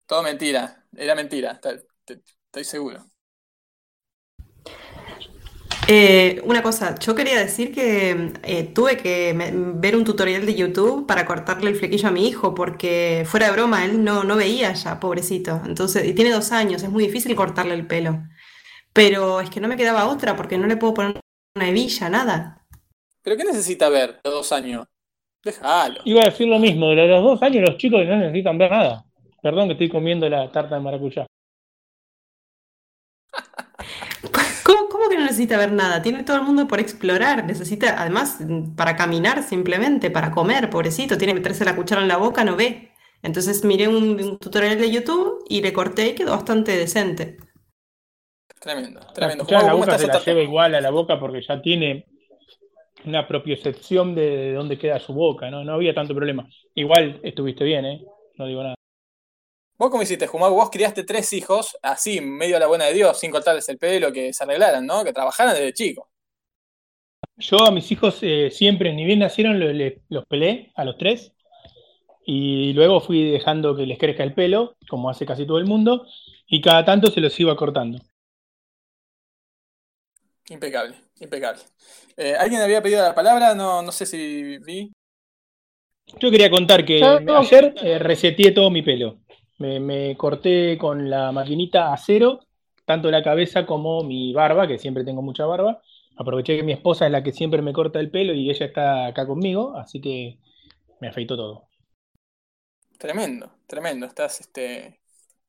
Todo mentira, era mentira, estoy seguro. Eh, una cosa, yo quería decir que eh, tuve que ver un tutorial de YouTube para cortarle el flequillo a mi hijo, porque fuera de broma, él no, no veía ya, pobrecito. Entonces, y tiene dos años, es muy difícil cortarle el pelo. Pero es que no me quedaba otra, porque no le puedo poner una hebilla, nada. ¿Pero qué necesita ver los dos años? Déjalo. Iba a decir lo mismo, de los dos años los chicos no necesitan ver nada. Perdón que estoy comiendo la tarta de maracuyá. ¿Cómo, cómo que no necesita ver nada? Tiene todo el mundo por explorar. Necesita, además, para caminar simplemente, para comer, pobrecito, tiene que meterse la cuchara en la boca, no ve. Entonces miré un, un tutorial de YouTube y le corté y quedó bastante decente. Tremendo, La tremendo. la ¿cómo boca se la lleva igual a la boca porque ya tiene una propiocepción de, de dónde queda su boca, ¿no? No había tanto problema. Igual estuviste bien, ¿eh? No digo nada. ¿Vos cómo hiciste, Jumago? Vos criaste tres hijos, así, medio a la buena de Dios, sin cortarles el pelo, que se arreglaran, ¿no? Que trabajaran desde chico. Yo a mis hijos eh, siempre, ni bien nacieron, lo- le- los pelé a los tres. Y luego fui dejando que les crezca el pelo, como hace casi todo el mundo, y cada tanto se los iba cortando. Impecable, impecable. Eh, ¿Alguien había pedido la palabra? No, no sé si vi. Yo quería contar que ayer eh, reseteé todo mi pelo. Me, me corté con la maquinita a cero, tanto la cabeza como mi barba, que siempre tengo mucha barba. Aproveché que mi esposa es la que siempre me corta el pelo y ella está acá conmigo, así que me afeitó todo. Tremendo, tremendo. Estás, este.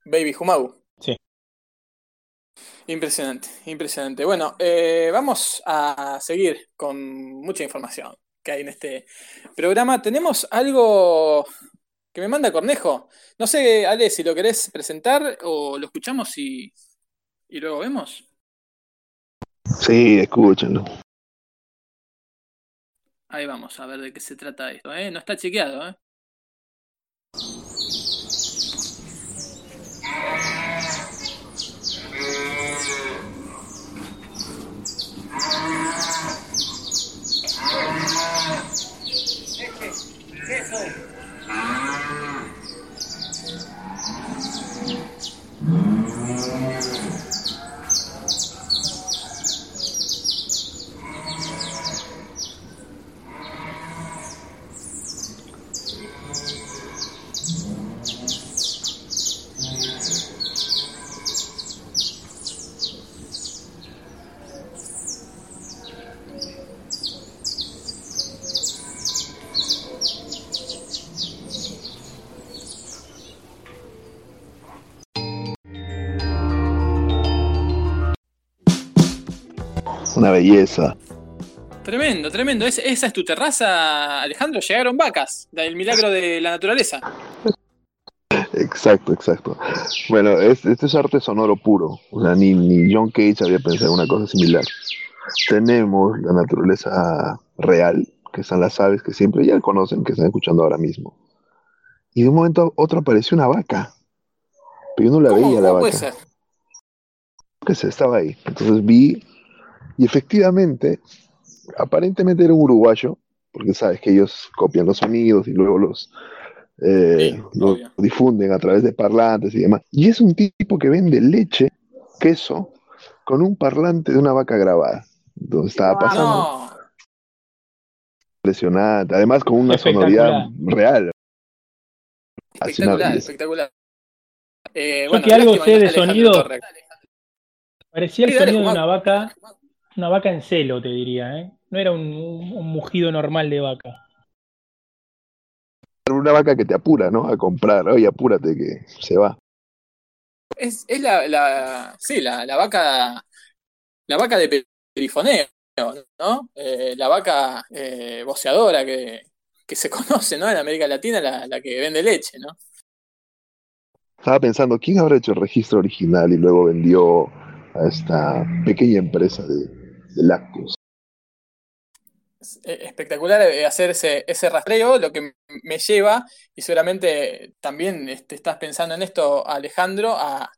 Baby Jumagu. Sí. Impresionante, impresionante. Bueno, eh, vamos a seguir con mucha información que hay en este programa. Tenemos algo que me manda Cornejo. No sé, Ale, si lo querés presentar o lo escuchamos y, y luego vemos. Sí, escúchenlo. Ahí vamos a ver de qué se trata esto, ¿eh? No está chequeado, ¿eh? Belleza. Tremendo, tremendo. ¿Es- ¿Esa es tu terraza, Alejandro? Llegaron vacas, del milagro de la naturaleza. Exacto, exacto. Bueno, es, este es arte sonoro puro. O sea, ni, ni John Cage había pensado en una cosa similar. Tenemos la naturaleza real, que son las aves que siempre ya conocen, que están escuchando ahora mismo. Y de un momento a otro apareció una vaca. Pero yo no la ¿Cómo, veía la cómo puede vaca. ser? que se estaba ahí. Entonces vi, y efectivamente, aparentemente era un uruguayo, porque sabes que ellos copian los sonidos y luego los, eh, los difunden a través de parlantes y demás. Y es un tipo que vende leche, queso, con un parlante de una vaca grabada. Entonces estaba pasando. No, Impresionante. Además, con una sonoridad real. Espectacular, espectacular. Eh, bueno, que algo sé de no está Alejandro sonido, Torre. parecía el sonido de una vaca, una vaca en celo, te diría, ¿eh? No era un, un- mugido normal de vaca. Una vaca que te apura, ¿no? A comprar. Oye, apúrate que se va. Es, es la, la, sí, la, la vaca, la vaca de perifoneo, ¿no? Eh, la vaca eh, boceadora que, que se conoce, ¿no? En América Latina, la, la que vende leche, ¿no? Estaba pensando, ¿quién habrá hecho el registro original y luego vendió a esta pequeña empresa de, de lácteos? Eh, espectacular eh, hacer ese, ese rastreo, lo que me lleva, y seguramente también este, estás pensando en esto, Alejandro, a,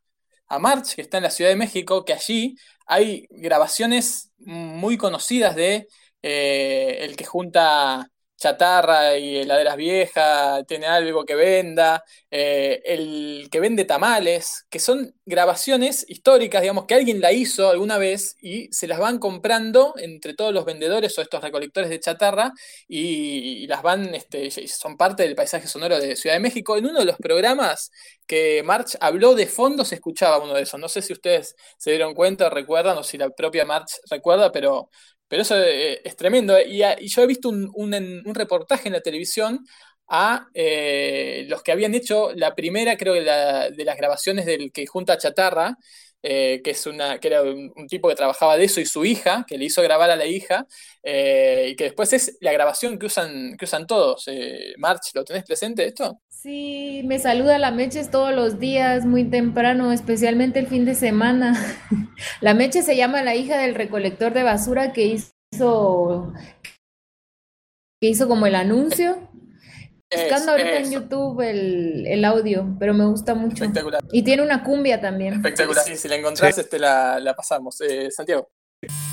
a March, que está en la Ciudad de México, que allí hay grabaciones muy conocidas de eh, el que junta chatarra y heladeras viejas, tiene algo que venda, eh, el que vende tamales, que son grabaciones históricas, digamos, que alguien la hizo alguna vez y se las van comprando entre todos los vendedores o estos recolectores de chatarra y, y las van, este, son parte del paisaje sonoro de Ciudad de México. En uno de los programas que March habló de fondo se escuchaba uno de esos. No sé si ustedes se dieron cuenta recuerdan o si la propia March recuerda, pero, pero eso eh, es tremendo. Y, a- y yo he visto un, reportaje en la televisión a eh, los que habían hecho la primera, creo la, de las grabaciones del que junta chatarra, eh, que es una, que era un, tipo que trabajaba de eso, y su hija, que le hizo grabar a la hija, eh, y que después es la grabación que usan, que usan todos. Eh, March, ¿lo tenés presente esto? Sí, me saluda la Meches todos los días, muy temprano, especialmente el fin de semana. La Meche se llama la hija del recolector de basura que hizo, que hizo como el anuncio. Buscando ahorita en. YouTube el, el audio, pero me gusta mucho. Espectacular. Y tiene una cumbia también. Espectacular. Sí, si la encontrás, este, la, la pasamos. Eh, Santiago.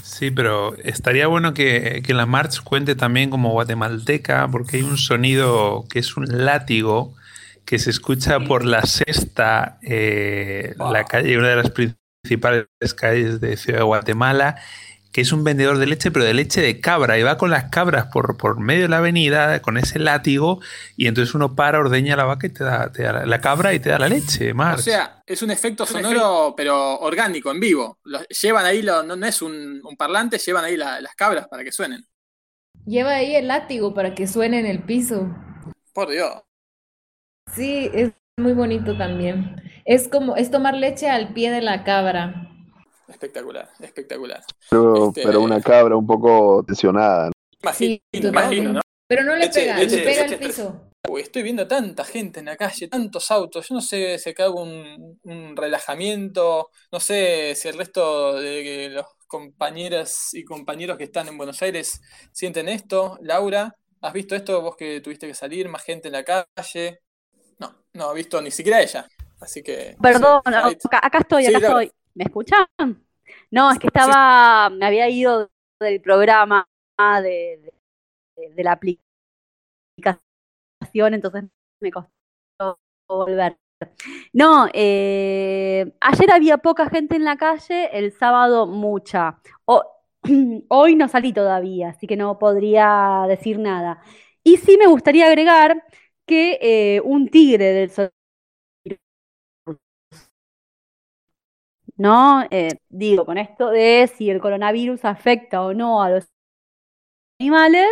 Sí, pero estaría bueno que, que la March cuente también como guatemalteca, porque hay un sonido que es un látigo que se escucha por la sexta, eh, la calle, una de las principales calles de Ciudad de Guatemala, que es un vendedor de leche, pero de leche de cabra, y va con las cabras por, por medio de la avenida con ese látigo, y entonces uno para, ordeña la vaca y te da, te da la, la cabra y te da la leche, March. O sea, es un efecto sonoro, pero orgánico, en vivo. Lo- llevan ahí, lo- no, no es un, un parlante, llevan ahí la- las cabras para que suenen. Lleva ahí el látigo para que suene en el piso. Por Dios. Sí, es muy bonito también. Es como, es tomar leche al pie de la cabra. Espectacular, espectacular. Pero, Este- pero una cabra un poco tensionada. ¿no? Imagino, Sí, imagino, ¿no? Pero no le pega, le pega al leche- piso. Uy, estoy viendo tanta gente en la calle, tantos autos. Yo no sé si acá hubo un, un relajamiento. No sé si el resto de los compañeras y compañeros que están en Buenos Aires sienten esto. Laura, ¿has visto esto? Vos que tuviste que salir, más gente en la calle. No, no he visto ni siquiera ella. Así que. no Perdón, sé, acá, acá estoy, acá estoy. ¿Me escuchan? No, es que estaba, me había ido del programa de, de, de la aplicación, entonces me costó volver. No, eh, ayer había poca gente en la calle, el sábado mucha. O- hoy no salí todavía, así que no podría decir nada. Y sí me gustaría agregar que eh, un tigre del ¿no? Eh, digo, con esto de si el coronavirus afecta o no a los animales,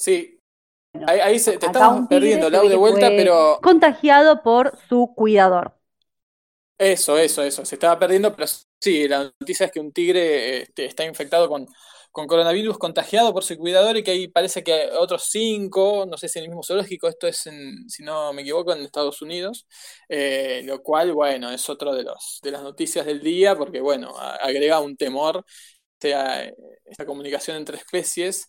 Sí. Ahí, ahí se, te estamos perdiendo, Lau, ve de vuelta, pero. contagiado por su cuidador. Eso, eso, eso. Se estaba perdiendo, pero sí, la noticia es que un tigre este, está infectado con, con coronavirus, contagiado por su cuidador y que ahí parece que otros cinco, no sé si en el mismo zoológico, esto es, en, si no me equivoco, en Estados Unidos, eh, lo cual, bueno, es otro de, los, de las noticias del día porque, bueno, agrega un temor, sea, esta comunicación entre especies.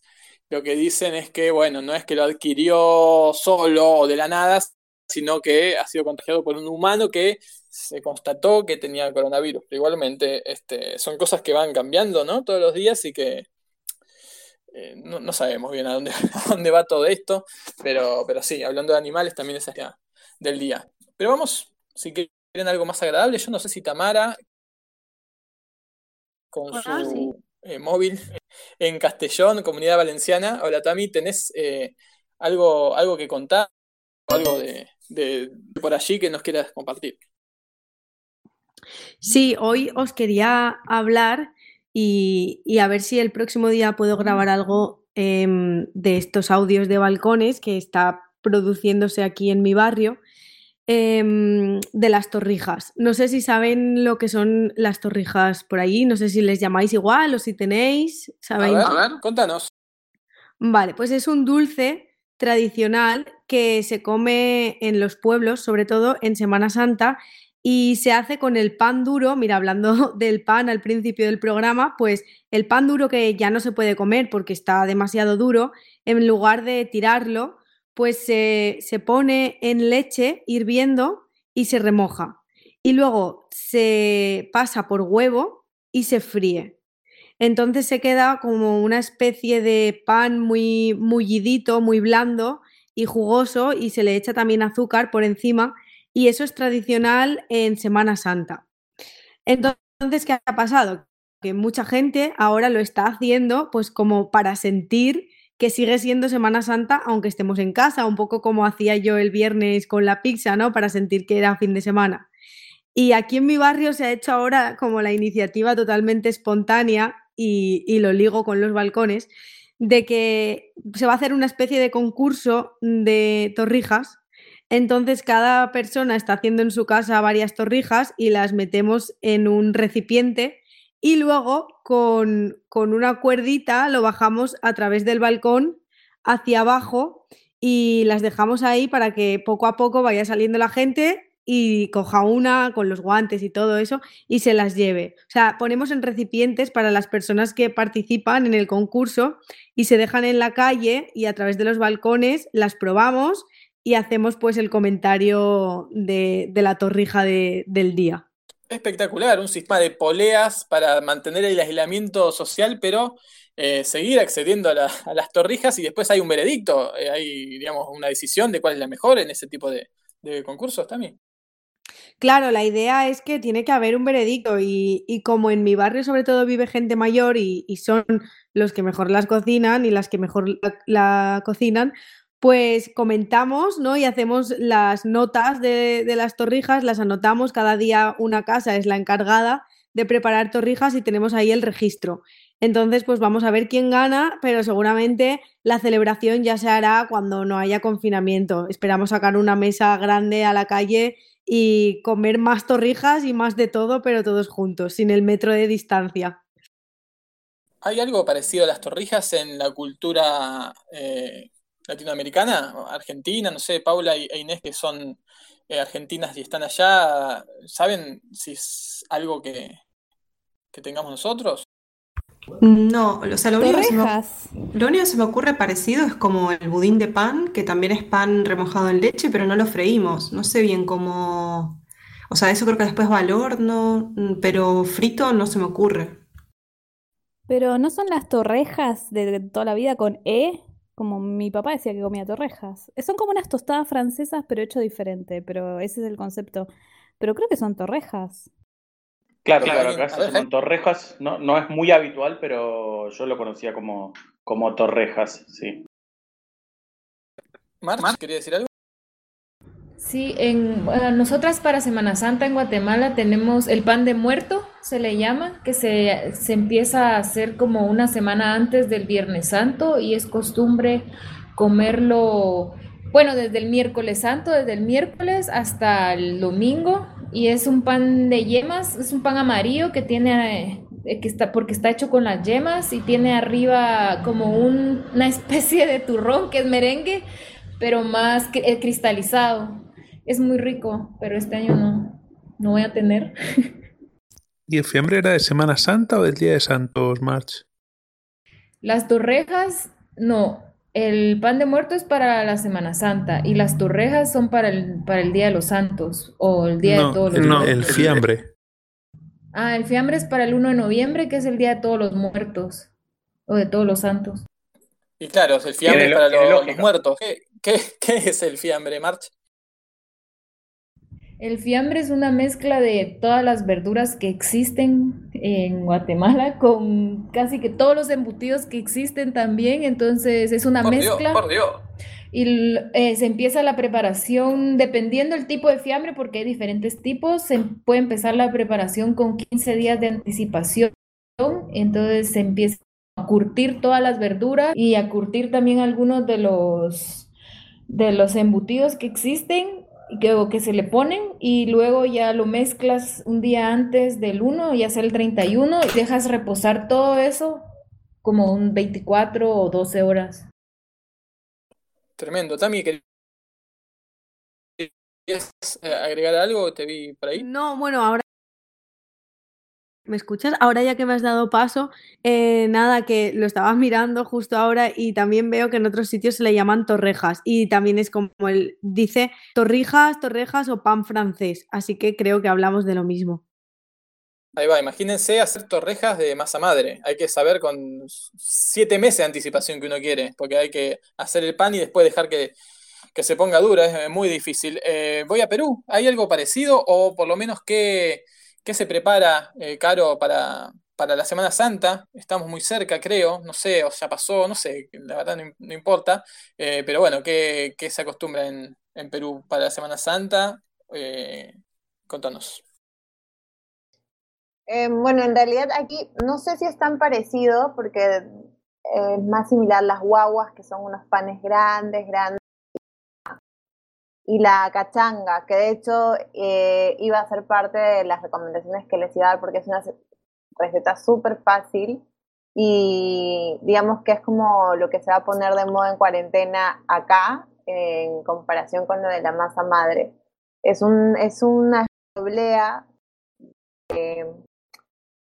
Lo que dicen es que, bueno, no es que lo adquirió solo o de la nada, sino que ha sido contagiado por un humano que se constató que tenía coronavirus. Pero igualmente, este, son cosas que van cambiando, ¿no? Todos los días y que eh, no, sabemos bien a dónde, dónde va todo esto, pero, pero sí, hablando de animales también es del día. Pero vamos, si quieren algo más agradable, yo no sé si Tamara con su eh, móvil en Castellón, Comunidad Valenciana. Hola Tami, ¿tenés eh, algo, algo que contar? algo de, de, por allí que nos quieras compartir. Sí, hoy os quería hablar y, a ver si el próximo día puedo grabar algo em, de estos audios de balcones que está produciéndose aquí en mi barrio. Em, de las torrijas. No sé si saben lo que son las torrijas por ahí, no sé si les llamáis igual o si tenéis. ¿sabéis? A ver, a ver, contanos. Vale, pues es un dulce tradicional que se come en los pueblos, sobre todo en Semana Santa, y se hace con el pan duro. Mira, hablando del pan al principio del programa, pues el pan duro que ya no se puede comer porque está demasiado duro, en lugar de tirarlo, pues se, se pone en leche hirviendo y se remoja. Y luego se pasa por huevo y se fríe. Entonces se queda como una especie de pan muy mullidito, muy blando y jugoso y se le echa también azúcar por encima y eso es tradicional en Semana Santa. Entonces, ¿qué ha pasado? Que mucha gente ahora lo está haciendo pues como para sentir que sigue siendo Semana Santa aunque estemos en casa, un poco como hacía yo el viernes con la pizza, ¿no? Para sentir que era fin de semana. Y aquí en mi barrio se ha hecho ahora como la iniciativa totalmente espontánea y, lo ligo con los balcones, de que se va a hacer una especie de concurso de torrijas. Entonces cada persona está haciendo en su casa varias torrijas y las metemos en un recipiente y luego con, con una cuerdita lo bajamos a través del balcón hacia abajo y las dejamos ahí para que poco a poco vaya saliendo la gente y coja una con los guantes y todo eso y se las lleve. O sea, ponemos en recipientes para las personas que participan en el concurso y se dejan en la calle y a través de los balcones las probamos y hacemos pues el comentario de, la torrija del día. Espectacular, un sistema de poleas para mantener el aislamiento social, pero eh, seguir accediendo a, las torrijas y después hay un veredicto, eh, hay digamos una decisión de cuál es la mejor en ese tipo de, de concursos también. Claro, la idea es que tiene que haber un veredicto y, como en mi barrio sobre todo vive gente mayor y, son los que mejor las cocinan y las que mejor la, cocinan, pues comentamos, ¿no? Y hacemos las notas de, las torrijas, las anotamos, cada día una casa es la encargada de preparar torrijas y tenemos ahí el registro. Entonces, pues vamos a ver quién gana, pero seguramente la celebración ya se hará cuando no haya confinamiento. Esperamos sacar una mesa grande a la calle y comer más torrijas y más de todo, pero todos juntos, sin el metro de distancia. ¿Hay algo parecido a las torrijas en la cultura eh, latinoamericana? Argentina, no sé, Paula e Inés que son eh, argentinas y están allá, ¿saben si es algo que, que tengamos nosotros? No, o sea, lo único, que se me, lo único que se me ocurre parecido es como el budín de pan, que también es pan remojado en leche, pero no lo freímos. No sé bien cómo. O sea, eso creo que después va al horno, mm, pero frito no se me ocurre. Pero ¿no son las torrejas de toda la vida con E? Como mi papá decía que comía torrejas. Son como unas tostadas francesas, pero hecho diferente. Pero ese es el concepto. Pero creo que son torrejas. Claro, claro, acá se llaman torrejas, no, no es muy habitual, pero yo lo conocía como, como torrejas, sí. Mar, ¿quería decir algo? Sí, en, nosotras para Semana Santa en Guatemala tenemos el pan de muerto, se le llama, que se, se empieza a hacer como una semana antes del Viernes Santo y es costumbre comerlo, bueno, desde el miércoles santo, desde el miércoles hasta el domingo, y es un pan de yemas, es un pan amarillo que tiene, eh, que está, porque está hecho con las yemas y tiene arriba como un- una especie de turrón que es merengue, pero más eh, cristalizado. Es muy rico, pero este año no, no voy a tener. ¿Y el fiambre era de Semana Santa o del Día de Santos, March? Las torrejas, no. El pan de muerto es para la Semana Santa y las torrejas son para el, para el Día de los Santos o el Día de todos los no, muertos. el fiambre. Ah, el fiambre es para el 1 de noviembre, que es el Día de todos los muertos o de todos los santos. Y claro, el fiambre es para los, muertos. ¿Qué, qué, qué es el fiambre, March? El fiambre es una mezcla de todas las verduras que existen en Guatemala con casi que todos los embutidos que existen también. Entonces es una Por Dios, mezcla. por Dios. Y eh, se empieza la preparación dependiendo del tipo de fiambre, porque hay diferentes tipos. Se em- puede empezar la preparación con 15 días de anticipación. Entonces se empieza a curtir todas las verduras y a curtir también algunos de los, de los embutidos que existen que, o que se le ponen. Y luego ya lo mezclas un día antes del 1, ya sea el 31, y dejas reposar todo eso como un 24 o 12 horas. Tremendo. Tami, ¿querías eh, agregar algo? Te vi por ahí. No, bueno, ahora. ¿Me escuchas? Ahora ya que me has dado paso, eh, nada, que lo estabas mirando justo ahora y también veo que en otros sitios se le llaman torrejas y también es como él dice torrijas, torrejas o pan francés, así que creo que hablamos de lo mismo. Ahí va, imagínense hacer torrejas de masa madre. Hay que saber con siete meses de anticipación que uno quiere, porque hay que hacer el pan y después dejar que, que se ponga dura. Es muy difícil. Eh, voy a Perú. ¿Hay algo parecido? O por lo menos, ¿qué, qué se prepara, eh, Caro, para, para la Semana Santa? Estamos muy cerca, creo. No sé, o ya pasó, no sé, la verdad no, no importa. Eh, pero bueno, ¿qué, qué se acostumbra en, en Perú para la Semana Santa? Eh, contanos. Eh, bueno, en realidad aquí no sé si es tan parecido porque eh, es más similar las guaguas, que son unos panes grandes, grandes, y la cachanga, que de hecho eh, iba a ser parte de las recomendaciones que les iba a dar porque es una receta súper fácil y digamos que es como lo que se va a poner de moda en cuarentena acá en comparación con lo de la masa madre. Es, un, es una oblea eh,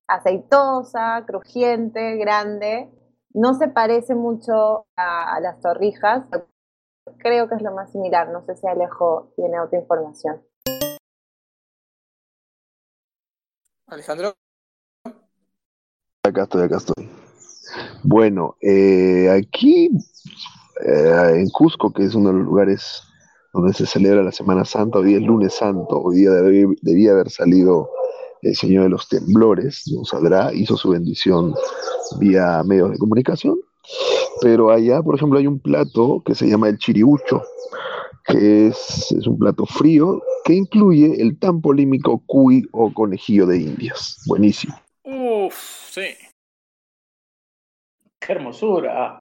aceitosa, crujiente, grande. No se parece mucho a, a las torrijas. Creo que es lo más similar. No sé si Alejo tiene otra información. Alejandro. Acá estoy, acá estoy. Bueno, eh, aquí eh, en Cusco, que es uno de los lugares donde se celebra la Semana Santa, hoy es lunes santo, hoy día debe- debía haber salido el Señor de los Temblores, no saldrá, hizo su bendición vía medios de comunicación, pero allá, por ejemplo, hay un plato que se llama el chiriucho, que es, es un plato frío que incluye el tan polémico cuy o conejillo de indias. Buenísimo. Uf, sí. Qué hermosura.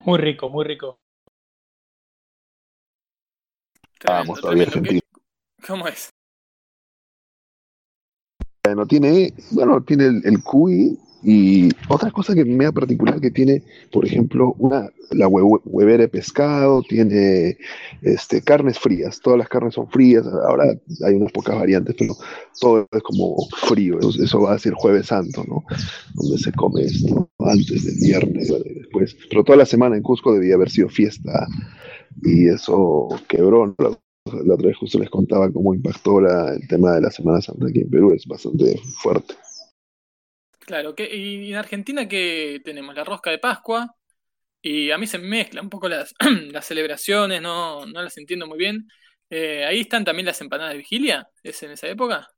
Muy rico, muy rico. Vamos, todavía. Argentina. ¿Cómo es? Bueno, tiene, bueno, tiene el, el cuy y otra cosa que me da particular que tiene, por ejemplo, una, la hue- huevera de pescado, tiene este, carnes frías, todas las carnes son frías, ahora hay unas pocas variantes, pero todo es como frío, eso, eso va a ser jueves santo, ¿no? Donde se come esto antes del viernes, y después, pero toda la semana en Cusco debía haber sido fiesta. Y eso quebró, ¿no? La otra vez justo les contaba cómo impactó la- el tema de la Semana Santa aquí en Perú, es bastante fuerte. Claro, que, y en Argentina que tenemos la rosca de Pascua y a mí se me mezclan un poco las, las celebraciones, no, no las entiendo muy bien. Eh, ahí están también las empanadas de vigilia, ¿es en esa época?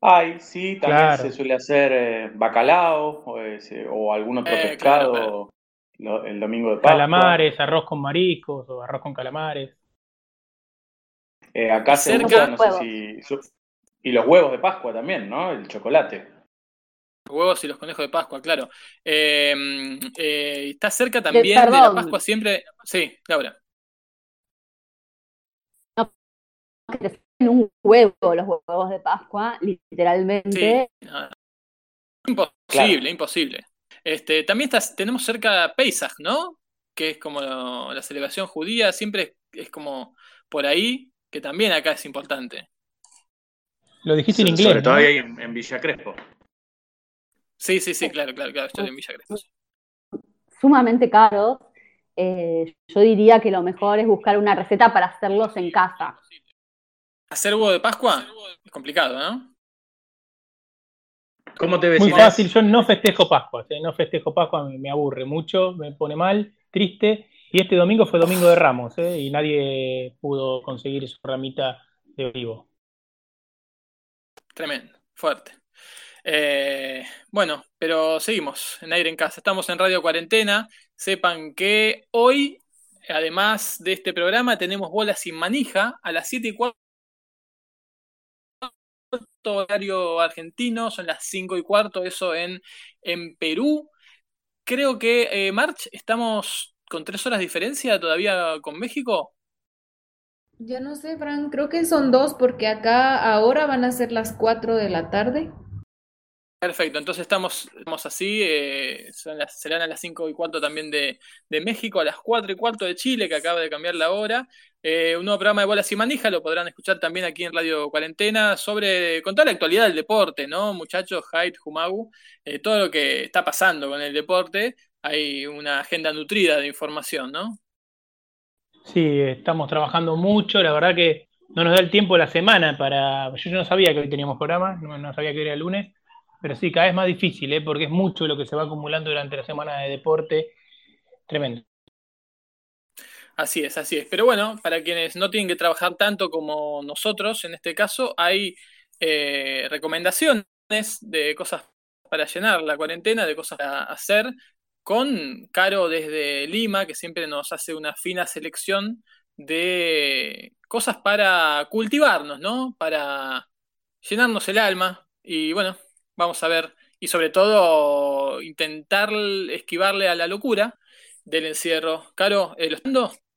Ay, sí, también Claro. se suele hacer eh, bacalao o, ese- o algún otro Eh, pescado claro, lo- el domingo de Pascua. Calamares, arroz con mariscos o arroz con calamares. Eh, acá se usa, no sé si... Y los huevos de Pascua también, ¿no? El chocolate. Huevos y los conejos de Pascua, claro. Eh, eh, está cerca también de la. Pascua siempre. Sí, Laura. que te un huevo los huevos de Pascua, literalmente. Imposible, imposible. Este, también tenemos cerca Pesach, ¿no? Que es como la celebración judía, siempre es, como por ahí, que también acá es importante. Lo dijiste en inglés. Sobre todo ahí en, Villa Crespo. Sí, sí, sí, claro, claro, claro, estoy en Villa Crespo. Sumamente caros. Eh, yo diría que lo mejor es buscar una receta para hacerlos en casa. ¿Hacer huevo de Pascua? Es complicado, ¿no? ¿Cómo te ves? Muy fácil, yo no festejo Pascua, ¿eh? no festejo Pascua, me aburre mucho, me pone mal, triste. Y este domingo fue domingo de Ramos, ¿eh? y nadie pudo conseguir su ramita de olivo. Tremendo, fuerte. Eh, bueno, pero seguimos en aire en casa. Estamos en Radio Cuarentena. Sepan que hoy, además de este programa, tenemos bolas sin manija a las 7 y 4 horario argentino, son las 5 y cuarto, eso en, en Perú. Creo que, eh, March, estamos con tres horas de diferencia todavía con México. Ya no sé, Fran, creo que son dos porque acá ahora van a ser las 4 de la tarde. Perfecto, entonces estamos, estamos así, eh, serán a las 5 y cuarto también de, de, México, a las 4 y cuarto de Chile, que acaba de cambiar la hora. Eh, un nuevo programa de Bolas y Manija, lo podrán escuchar también aquí en Radio Cuarentena, sobre, con toda la actualidad del deporte, ¿no? Muchachos, Hyde, Humagu, eh, todo lo que está pasando con el deporte, hay una agenda nutrida de información, ¿no? Sí, estamos trabajando mucho, la verdad que no nos da el tiempo de la semana para... Yo no sabía que hoy teníamos programa, no, no sabía que era el lunes pero sí, cada vez más difícil, ¿eh? porque es mucho lo que se va acumulando durante la semana de deporte. Tremendo. Así es, así es. Pero bueno, para quienes no tienen que trabajar tanto como nosotros, en este caso, hay eh, recomendaciones de cosas para llenar la cuarentena, de cosas para hacer, con Caro desde Lima, que siempre nos hace una fina selección de cosas para cultivarnos, ¿no? Para llenarnos el alma. Y bueno, Vamos a ver, y sobre todo intentar esquivarle a la locura del encierro. Caro, eh,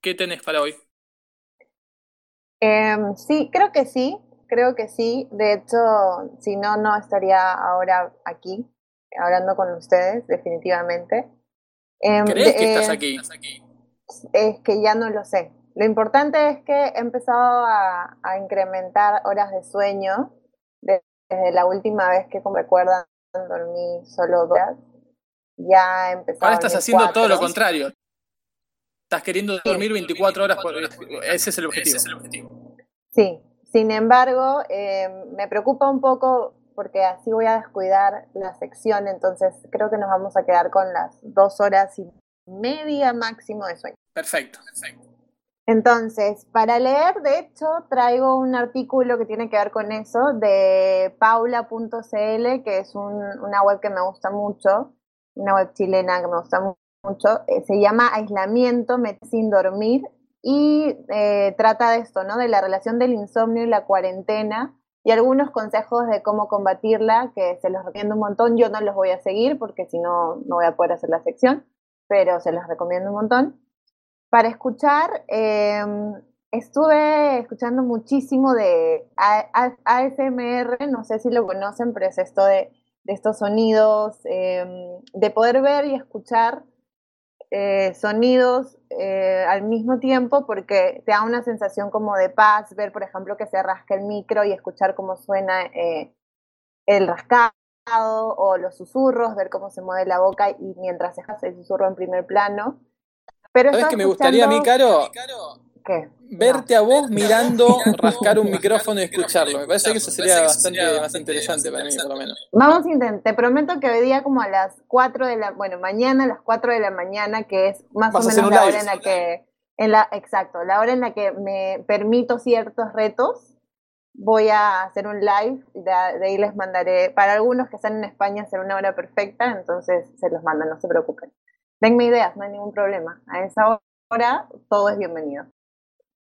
¿qué tenés para hoy? Em, sí, creo que sí, creo que sí. De hecho, si no, no estaría ahora aquí hablando con ustedes, definitivamente. Em, ¿Crees que estás aquí? Es que ya no lo sé. Lo importante es que he empezado a, a incrementar horas de sueño desde la última vez que como recuerdan dormí solo dos horas, ya empezó. Ahora estás haciendo todo lo contrario. Estás queriendo dormir 24 horas por ese es el objetivo. Sí, sin embargo, eh, me preocupa un poco porque así voy a descuidar la sección, entonces creo que nos vamos a quedar con las dos horas y media máximo de sueño. Perfecto, perfecto. Entonces, para leer, de hecho, traigo un artículo que tiene que ver con eso de paula.cl, que es una web que me gusta mucho, una web chilena que me gusta mucho. Eh, se llama Aislamiento sin dormir y eh, trata de esto, ¿no? De la relación del insomnio y la cuarentena y algunos consejos de cómo combatirla, que se los recomiendo un montón. Yo no los voy a seguir porque si no, no voy a poder hacer la sección, pero se los recomiendo un montón. Para escuchar, em, estuve escuchando muchísimo de ASMR, no sé si lo conocen, pero es esto de, estos sonidos, em, de poder ver y escuchar eh, sonidos eh, al mismo tiempo porque te da una sensación como de paz, ver por ejemplo que se rasca el micro y escuchar cómo suena eh, el rascado o los susurros, ver cómo se mueve la boca y mientras dejas el susurro en primer plano. Pero ¿Sabes que me gustaría a mí, Caro? ¿Qué? Verte a vos mirando, rascar un micrófono y escucharlo. Me parece que eso sería bastante más interesante para mí, por lo menos. Vamos a intentar. Te prometo que hoy día como a las 4 de la... Bueno, mañana a las 4 de la mañana, que es más o menos la hora en la que... En la, exacto, la hora en la que me permito ciertos retos, voy a hacer un live, de, de ahí les mandaré, para algunos que están en España será una hora perfecta, entonces se los mandan, no se preocupen denme ideas, no hay ningún problema. A esa hora todo es bienvenido.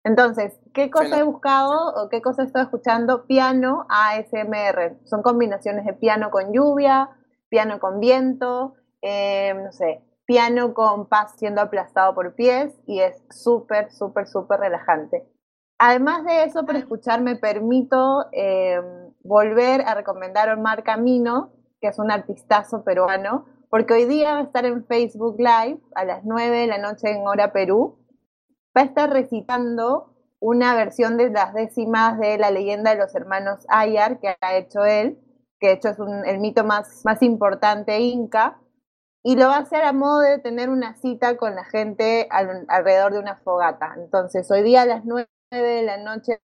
Entonces, ¿qué cosa he buscado o qué cosa estoy escuchando? Piano ASMR. Son combinaciones de piano con lluvia, piano con viento, eh, no sé, piano con paz siendo aplastado por pies y es súper, súper, súper relajante. Además de eso, por escuchar, me permito eh, volver a recomendar a Omar Camino, que es un artistazo peruano, porque hoy día va a estar en Facebook Live a las 9 de la noche en hora Perú. Va a estar recitando una versión de las décimas de la leyenda de los hermanos Ayar que ha hecho él, que de hecho es el mito más, más importante inca, y lo va a hacer a modo de tener una cita con la gente alrededor de una fogata. Entonces, hoy día a las 9 de la noche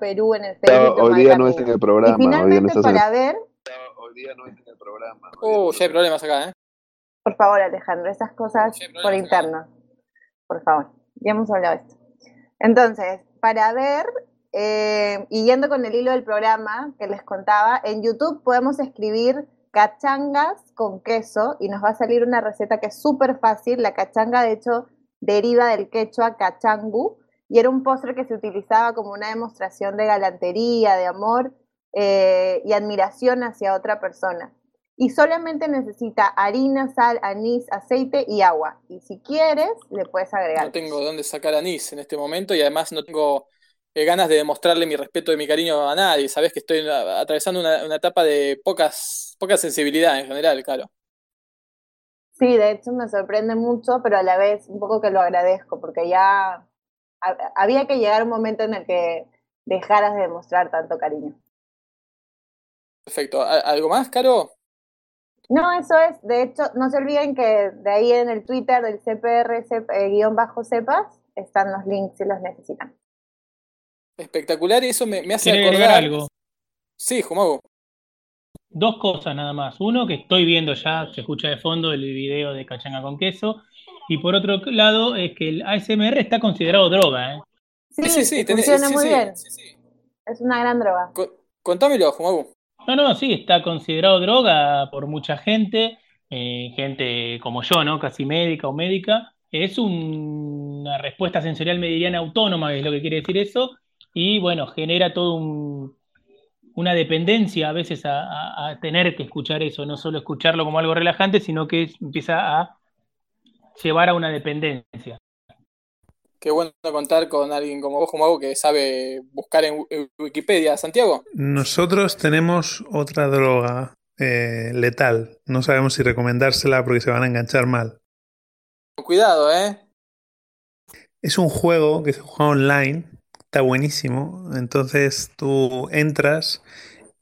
Perú en el Facebook. hoy día no es en el programa. Y finalmente, para ver... Hoy día no es en el programa. Uh, ya hay problemas acá, ¿eh? Por favor, Alejandro, esas cosas por interno. Por favor, ya hemos hablado de esto. Entonces, para ver, eh, y yendo con el hilo del programa que les contaba, en YouTube podemos escribir cachangas con queso y nos va a salir una receta que es súper fácil. La cachanga, de hecho, deriva del quechua cachangu y era un postre que se utilizaba como una demostración de galantería, de amor eh, y admiración hacia otra persona. Y solamente necesita harina, sal, anís, aceite y agua. Y si quieres, le puedes agregar. No tengo dónde sacar anís en este momento y además no tengo eh, ganas de demostrarle mi respeto y mi cariño a nadie. Sabes que estoy atravesando una, etapa de pocas, poca sensibilidad en general, claro. Sí, de hecho me sorprende mucho, pero a la vez un poco que lo agradezco, porque ya había que llegar a un momento en el que dejaras de demostrar tanto cariño. Perfecto. ¿Algo más, Caro? No, eso es. De hecho, no se olviden que de ahí en el Twitter del CPR-cepas eh, están los links si los necesitan. Espectacular, y eso me, hace acordar algo. Sí, Jumago. Dos cosas nada más. Uno, que estoy viendo ya, se escucha de fondo el video de Cachanga con queso. Y por otro lado, es que el ASMR está considerado droga. ¿eh? Sí, sí, sí. Funciona muy bien. Es una gran droga. contámelo, Jumago. No, no, sí, está considerado droga por mucha gente, eh, gente como yo, ¿no? Casi médica o médica. Es una respuesta sensorial meridiana autónoma, es lo que quiere decir eso, y bueno, genera todo una dependencia a veces a, tener que escuchar eso, no solo escucharlo como algo relajante, sino que empieza a llevar a una dependencia. Qué bueno contar con alguien como vos, como que sabe buscar en Wikipedia, Santiago. Nosotros tenemos otra droga eh, letal. No sabemos si recomendársela porque se van a enganchar mal. Cuidado, ¿eh? Es un juego que se juega online. Está buenísimo. Entonces tú entras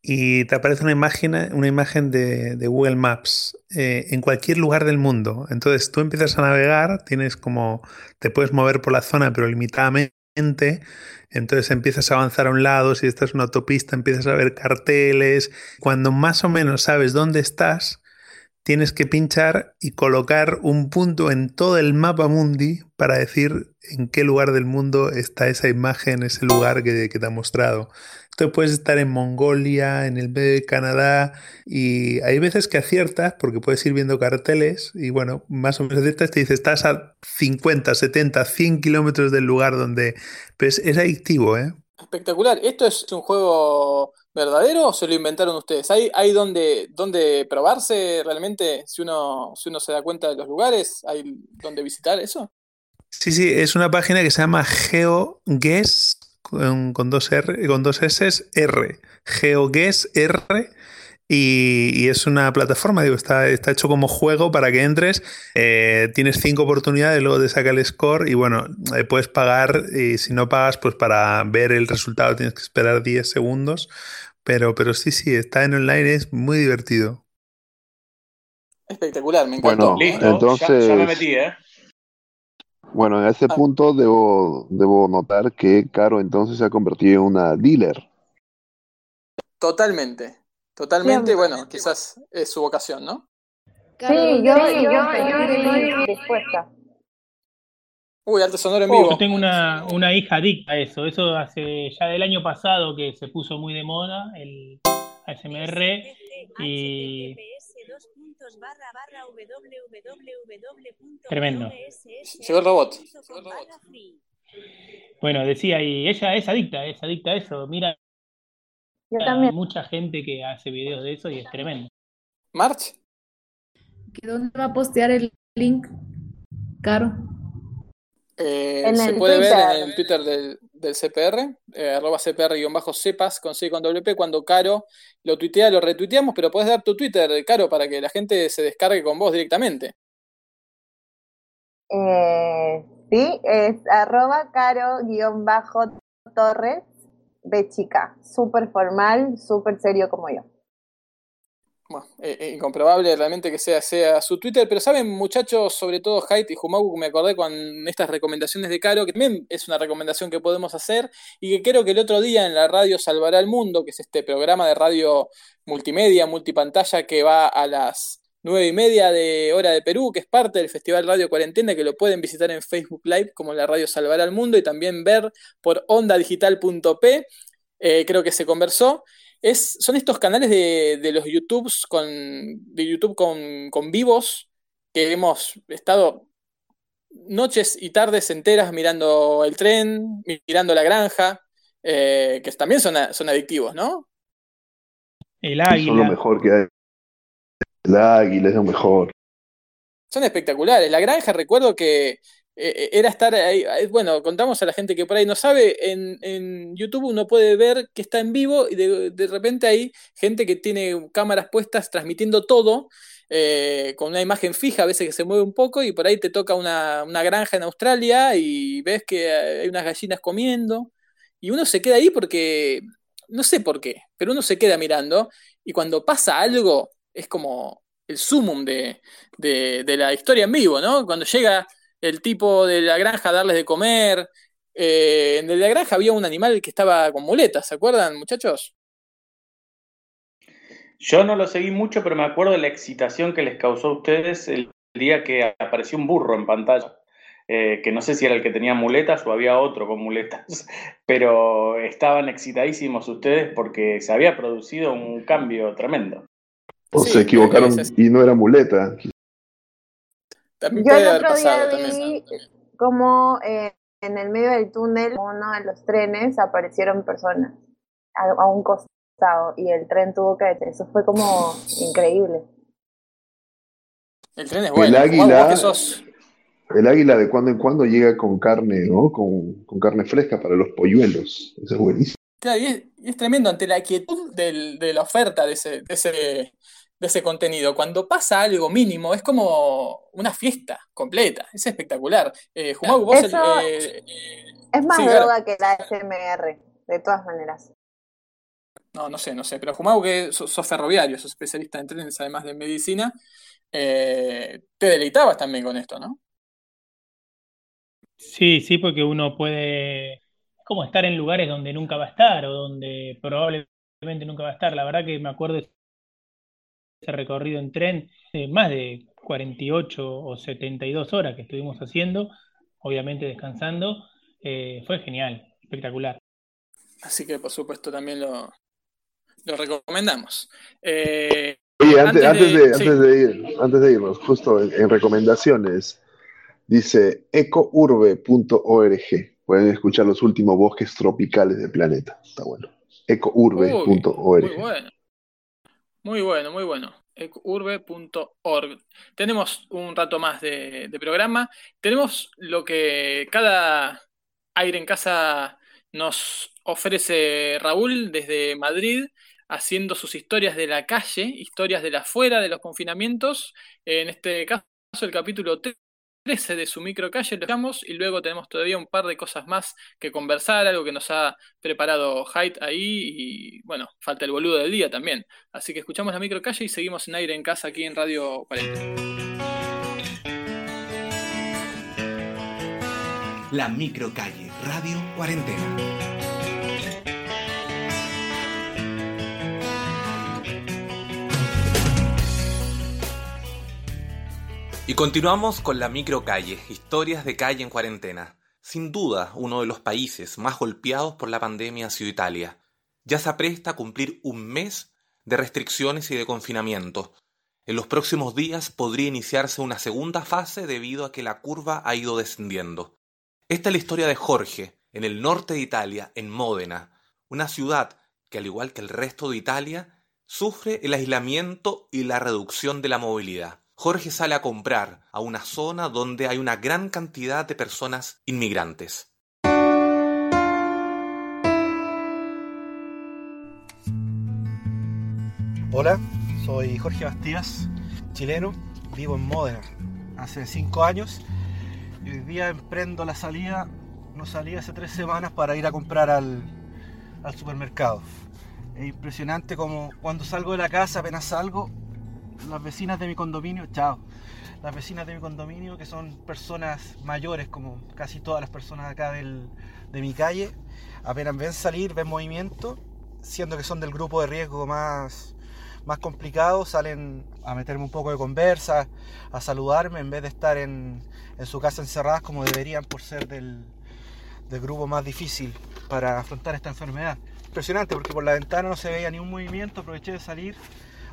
y te aparece una imagen, una imagen de, Google Maps eh, en cualquier lugar del mundo. Entonces tú empiezas a navegar, tienes como, te puedes mover por la zona, pero limitadamente. Entonces empiezas a avanzar a un lado, si estás en una autopista empiezas a ver carteles. Cuando más o menos sabes dónde estás, tienes que pinchar y colocar un punto en todo el mapa mundi para decir en qué lugar del mundo está esa imagen, ese lugar que, que te ha mostrado. Tú puedes estar en Mongolia, en el medio de Canadá, y hay veces que aciertas porque puedes ir viendo carteles y bueno, más o menos aciertas, te dice estás a 50, 70, 100 kilómetros del lugar donde... Pues es adictivo, ¿eh? Espectacular. ¿Esto es un juego verdadero o se lo inventaron ustedes? ¿Hay, hay donde, donde probarse realmente si uno, si uno se da cuenta de los lugares? ¿Hay donde visitar eso? Sí, sí, es una página que se llama GeoGuess con, dos R, con dos S, R, GeoGuess R. Y, es una plataforma, digo, está, está hecho como juego para que entres. Eh, tienes cinco oportunidades, luego te saca el score y bueno, eh, puedes pagar y si no pagas, pues para ver el resultado tienes que esperar 10 segundos. Pero, pero sí, sí, está en online, es muy divertido. Espectacular, me encantó. Bueno, entonces... ya me metí, ¿eh? Bueno, en ese ah. punto debo, debo notar que Caro entonces se ha convertido en una dealer. Totalmente, totalmente, bueno, quizás es su vocación, ¿no? Sí, yo, yo, yo, estoy dispuesta. Uy, arte sonoro en vivo. Yo tengo una, una hija adicta a eso. Eso hace ya del año pasado que se puso muy de moda el ASMR y Tremendo. Llegó el robot. Bueno, decía, y ella es adicta, es adicta a eso. Mira, hay mucha gente que hace videos de eso y es tremendo. ¿March? ¿Dónde va a postear el link? Caro. Eh, se el puede ver en el Twitter del, del CPR, eh, arroba CPR-cepas con C con WP. Cuando Caro lo tuitea, lo retuiteamos, pero podés dar tu Twitter, Caro, para que la gente se descargue con vos directamente. Eh, sí, es arroba caro-torres de chica. Súper formal, súper serio como yo. Bueno, eh, eh, incomprobable realmente que sea, sea su Twitter, pero saben muchachos, sobre todo Haidt y Humagu, me acordé con estas recomendaciones de Caro, que también es una recomendación que podemos hacer y que creo que el otro día en la radio Salvará el Mundo, que es este programa de radio multimedia, multipantalla que va a las nueve y media de hora de Perú, que es parte del Festival Radio Cuarentena, que lo pueden visitar en Facebook Live como la radio Salvará el Mundo y también ver por ondadigital.p, eh, creo que se conversó. Es, son estos canales de, de los YouTubes con, de YouTube con, con vivos que hemos estado noches y tardes enteras mirando el tren, mirando la granja, eh, que también son, a- son adictivos, ¿no? El Son lo águila. mejor que hay. El águila es lo mejor. Son espectaculares. La granja, recuerdo que era estar ahí. eh, Bueno, contamos a la gente que por ahí no sabe. En, en YouTube uno puede ver que está en vivo y de, de repente hay gente que tiene cámaras puestas transmitiendo todo. eh, con una imagen fija, a veces que se mueve un poco, y por ahí te toca una, una granja en Australia y ves que hay unas gallinas comiendo, y uno se queda ahí porque, no sé por qué, pero uno se queda mirando, y cuando pasa algo, es como el sumum de, de, de la historia en vivo, ¿no? Cuando llega el tipo de la granja a darles de comer. eh, en el de la granja había un animal que estaba con muletas, ¿se acuerdan, muchachos? Yo no lo seguí mucho, pero me acuerdo de la excitación que les causó a ustedes el día que apareció un burro en pantalla. Eh, que no sé si era el que tenía muletas o había otro con muletas, pero estaban excitadísimos ustedes porque se había producido un cambio tremendo. O Sí, se equivocaron y no era muleta. También Yo puede el otro día vi como eh, en el medio del túnel, uno de los trenes, aparecieron personas a, a un costado y el tren tuvo que detener. Eso fue como increíble. El tren es El bueno. Juan, águila- sos- El águila de cuando en cuando llega con carne, ¿no? Con, con carne fresca para los polluelos. Eso es buenísimo. Claro, y es, y es tremendo ante la quietud del- de la oferta de ese, de ese, de ese contenido. Cuando pasa algo mínimo, es como una fiesta completa. Es espectacular. Eh, vos el- eh, Es más Sí, claro. droga que la SMR, de todas maneras. No, no sé, no sé. Pero Jumagu, que sos, sos ferroviario, sos especialista en trenes, además de medicina, eh, te deleitabas también con esto, ¿no? Sí, sí, porque uno puede es como estar en lugares donde nunca va a estar o donde probablemente nunca va a estar. La verdad que me acuerdo de ese recorrido en tren, de más de 48 o 72 horas que estuvimos haciendo, obviamente descansando, eh, fue genial, espectacular. Así que, por supuesto, también lo, lo recomendamos. Eh, Oye, antes, Antes antes, de- de, sí. antes, de ir, antes de irnos, justo en, en recomendaciones, dice ecourbe.org. Pueden escuchar los últimos bosques tropicales del planeta. Está bueno. ecourbe.org. Muy bueno. Muy bueno, muy bueno. urbe.org. Tenemos un rato más de, de programa. Tenemos lo que cada aire en casa nos ofrece Raúl desde Madrid, haciendo sus historias de la calle, historias de la afuera de los confinamientos. En este caso, el capítulo 13 de su microcalle lo dejamos y luego tenemos todavía un par de cosas más que conversar, algo que nos ha preparado Haidt ahí y bueno, falta el boludo del día también. Así que escuchamos la microcalle y seguimos en aire en casa aquí en Radio 40. La microcalle Radio Cuarentena. Y continuamos con la microcalle, historias de calle en cuarentena. Sin duda, uno de los países más golpeados por la pandemia ha sido Italia. Ya se apresta a cumplir un mes de restricciones y de confinamiento. En los próximos días podría iniciarse una segunda fase debido a que la curva ha ido descendiendo. Esta es la historia de Jorge, en el norte de Italia, en Módena, una ciudad que, al igual que el resto de Italia, sufre el aislamiento y la reducción de la movilidad. Jorge sale a comprar a una zona donde hay una gran cantidad de personas inmigrantes. Hola, soy Jorge Bastías, chileno, vivo en Módena hace cinco años y hoy día emprendo la salida, no salí hace tres semanas para ir a comprar al, al supermercado. Es impresionante como cuando salgo de la casa, apenas salgo, las vecinas de mi condominio, chao, las vecinas de mi condominio que son personas mayores como casi todas las personas acá del, de mi calle, apenas ven salir, ven movimiento, siendo que son del grupo de riesgo más más complicados salen a meterme un poco de conversa, a saludarme en vez de estar en, su casa encerradas como deberían por ser del, grupo más difícil para afrontar esta enfermedad. Impresionante porque por la ventana no se veía ni un movimiento, aproveché de salir,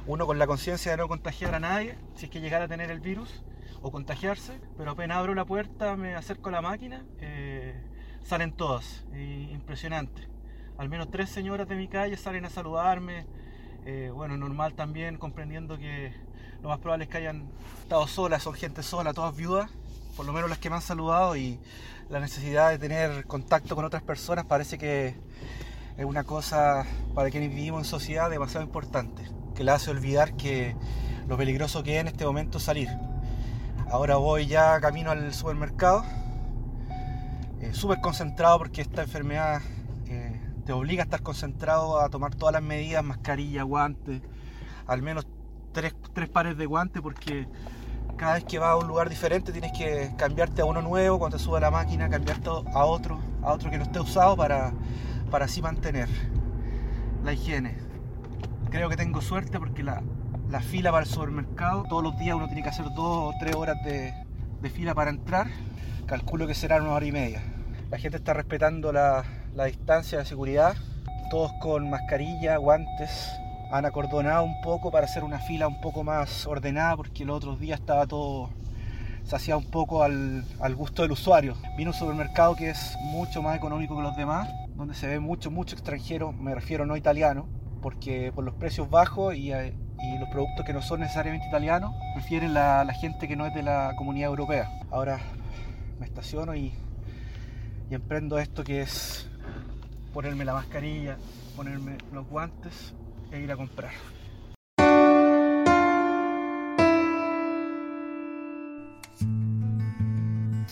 uno con la conciencia de no contagiar a nadie, si es que llegara a tener el virus o contagiarse, pero apenas abro la puerta, me acerco a la máquina, eh, salen todas, impresionante. Al menos tres señoras de mi calle salen a saludarme, eh, bueno, normal también, comprendiendo que lo más probable es que hayan estado solas, son gente sola, todas viudas, por lo menos las que me han saludado, y la necesidad de tener contacto con otras personas parece que es una cosa para quienes vivimos en sociedad demasiado importante, que le hace olvidar que lo peligroso que es en este momento salir. Ahora voy ya camino al supermercado, eh, súper concentrado porque esta enfermedad te obliga a estar concentrado a tomar todas las medidas, mascarilla, guantes, al menos tres, pares de guantes porque cada vez que vas a un lugar diferente tienes que cambiarte a uno nuevo, cuando te sube la máquina, cambiarte a otro, a otro que no esté usado para, para así mantener la higiene. Creo que tengo suerte porque la, fila para el supermercado, todos los días uno tiene que hacer dos o tres horas de, fila para entrar, calculo que será una hora y media. La gente está respetando la, la distancia de seguridad, todos con mascarilla, guantes. Han acordonado un poco para hacer una fila un poco más ordenada porque los otros días estaba todo, se hacía un poco al, gusto del usuario. Vino un supermercado que es mucho más económico que los demás, donde se ve mucho, mucho extranjero, me refiero no italiano, porque por los precios bajos y, eh, los productos que no son necesariamente italianos, prefieren la, gente que no es de la comunidad europea. Ahora me estaciono y, y emprendo esto que es ponerme la mascarilla, ponerme los guantes e ir a comprar.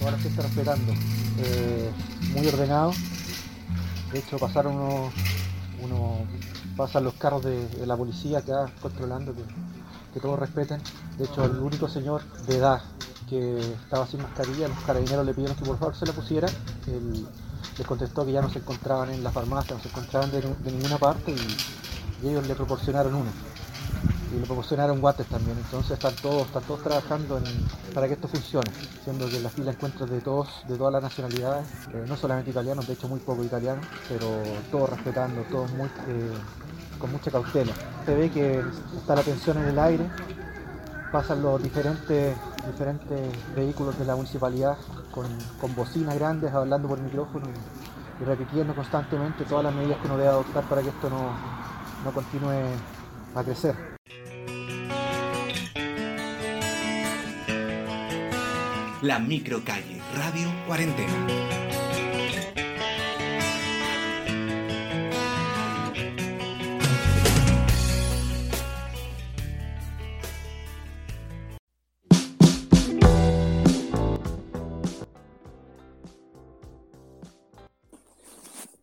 Ahora se está respetando, eh, muy ordenado. De hecho pasaron unos, pasan los carros de, la policía acá controlando que, que, todos respeten. De hecho el único señor de edad que estaba sin mascarilla, los carabineros le pidieron que por favor se la pusiera. El, les contestó que ya no se encontraban en la farmacia, no se encontraban de, ninguna parte y, ellos le proporcionaron uno. Y le proporcionaron guantes también, entonces están todos, están todos trabajando para que esto funcione, siendo que en la fila encuentros de todos, de todas las nacionalidades, eh, no solamente italianos, de hecho muy poco italianos, pero todos respetando, todos muy, eh, con mucha cautela. Se ve que está la tensión en el aire, pasan los diferentes, diferentes vehículos de la municipalidad con, con bocinas grandes hablando por micrófono y, repitiendo constantemente todas las medidas que uno debe adoptar para que esto no, no continúe a crecer. La microcalle Radio Cuarentena.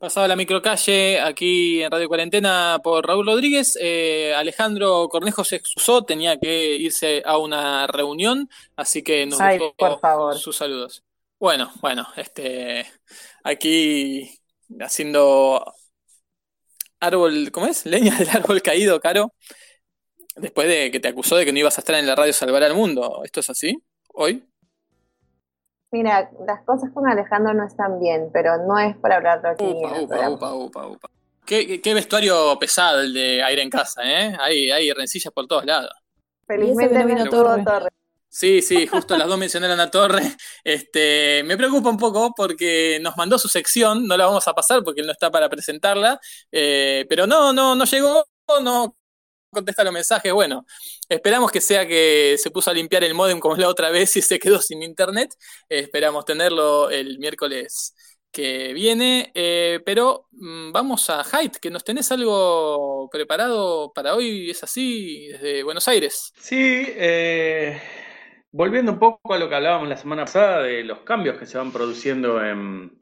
Pasaba la microcalle aquí en Radio Cuarentena por Raúl Rodríguez. Eh, Alejandro Cornejo se excusó, tenía que irse a una reunión, así que nos Ay, por favor. sus saludos. Bueno, bueno, este aquí haciendo árbol, ¿cómo es? Leña del árbol caído, Caro. Después de que te acusó de que no ibas a estar en la radio Salvar al Mundo. ¿Esto es así? ¿Hoy? Mira, las cosas con Alejandro no están bien, pero no es para hablar de upa, upa, upa, upa, upa. ¿Qué, qué, vestuario pesado el de aire en casa, ¿eh? Hay, hay rencillas por todos lados. Felizmente vino Torre. Torre. Sí, sí, justo las dos mencionaron a Torre. Este, me preocupa un poco porque nos mandó su sección, no la vamos a pasar porque él no está para presentarla, eh, pero no, no, no llegó, no contesta los mensajes. Bueno, esperamos que sea que se puso a limpiar el modem como la otra vez y se quedó sin internet. Esperamos tenerlo el miércoles que viene. Eh, pero mm, vamos a Hyde, que nos tenés algo preparado para hoy, ¿es así? Desde Buenos Aires. Sí, eh, volviendo un poco a lo que hablábamos la semana pasada de los cambios que se van produciendo en,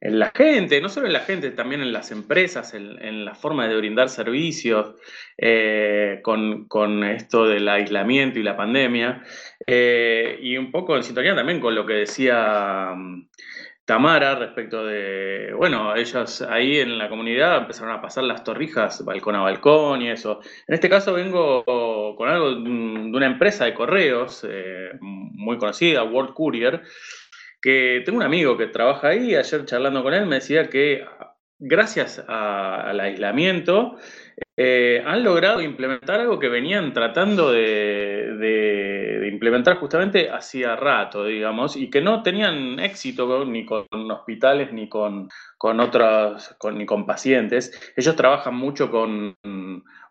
en la gente, no solo en la gente, también en las empresas, en, la forma de brindar servicios, eh, con, esto del aislamiento y la pandemia, eh, y un poco en sintonía también con lo que decía mm, Tamara respecto de, bueno, ellos ahí en la comunidad empezaron a pasar las torrijas balcón a balcón y eso. En este caso vengo con algo de una empresa de correos eh, muy conocida, World Courier, que tengo un amigo que trabaja ahí, ayer charlando con él me decía que gracias al aislamiento eh, han logrado implementar algo que venían tratando de, implementar justamente hacía rato, digamos, y que no tenían éxito ni con hospitales ni con, con otros, ni con pacientes. Ellos trabajan mucho con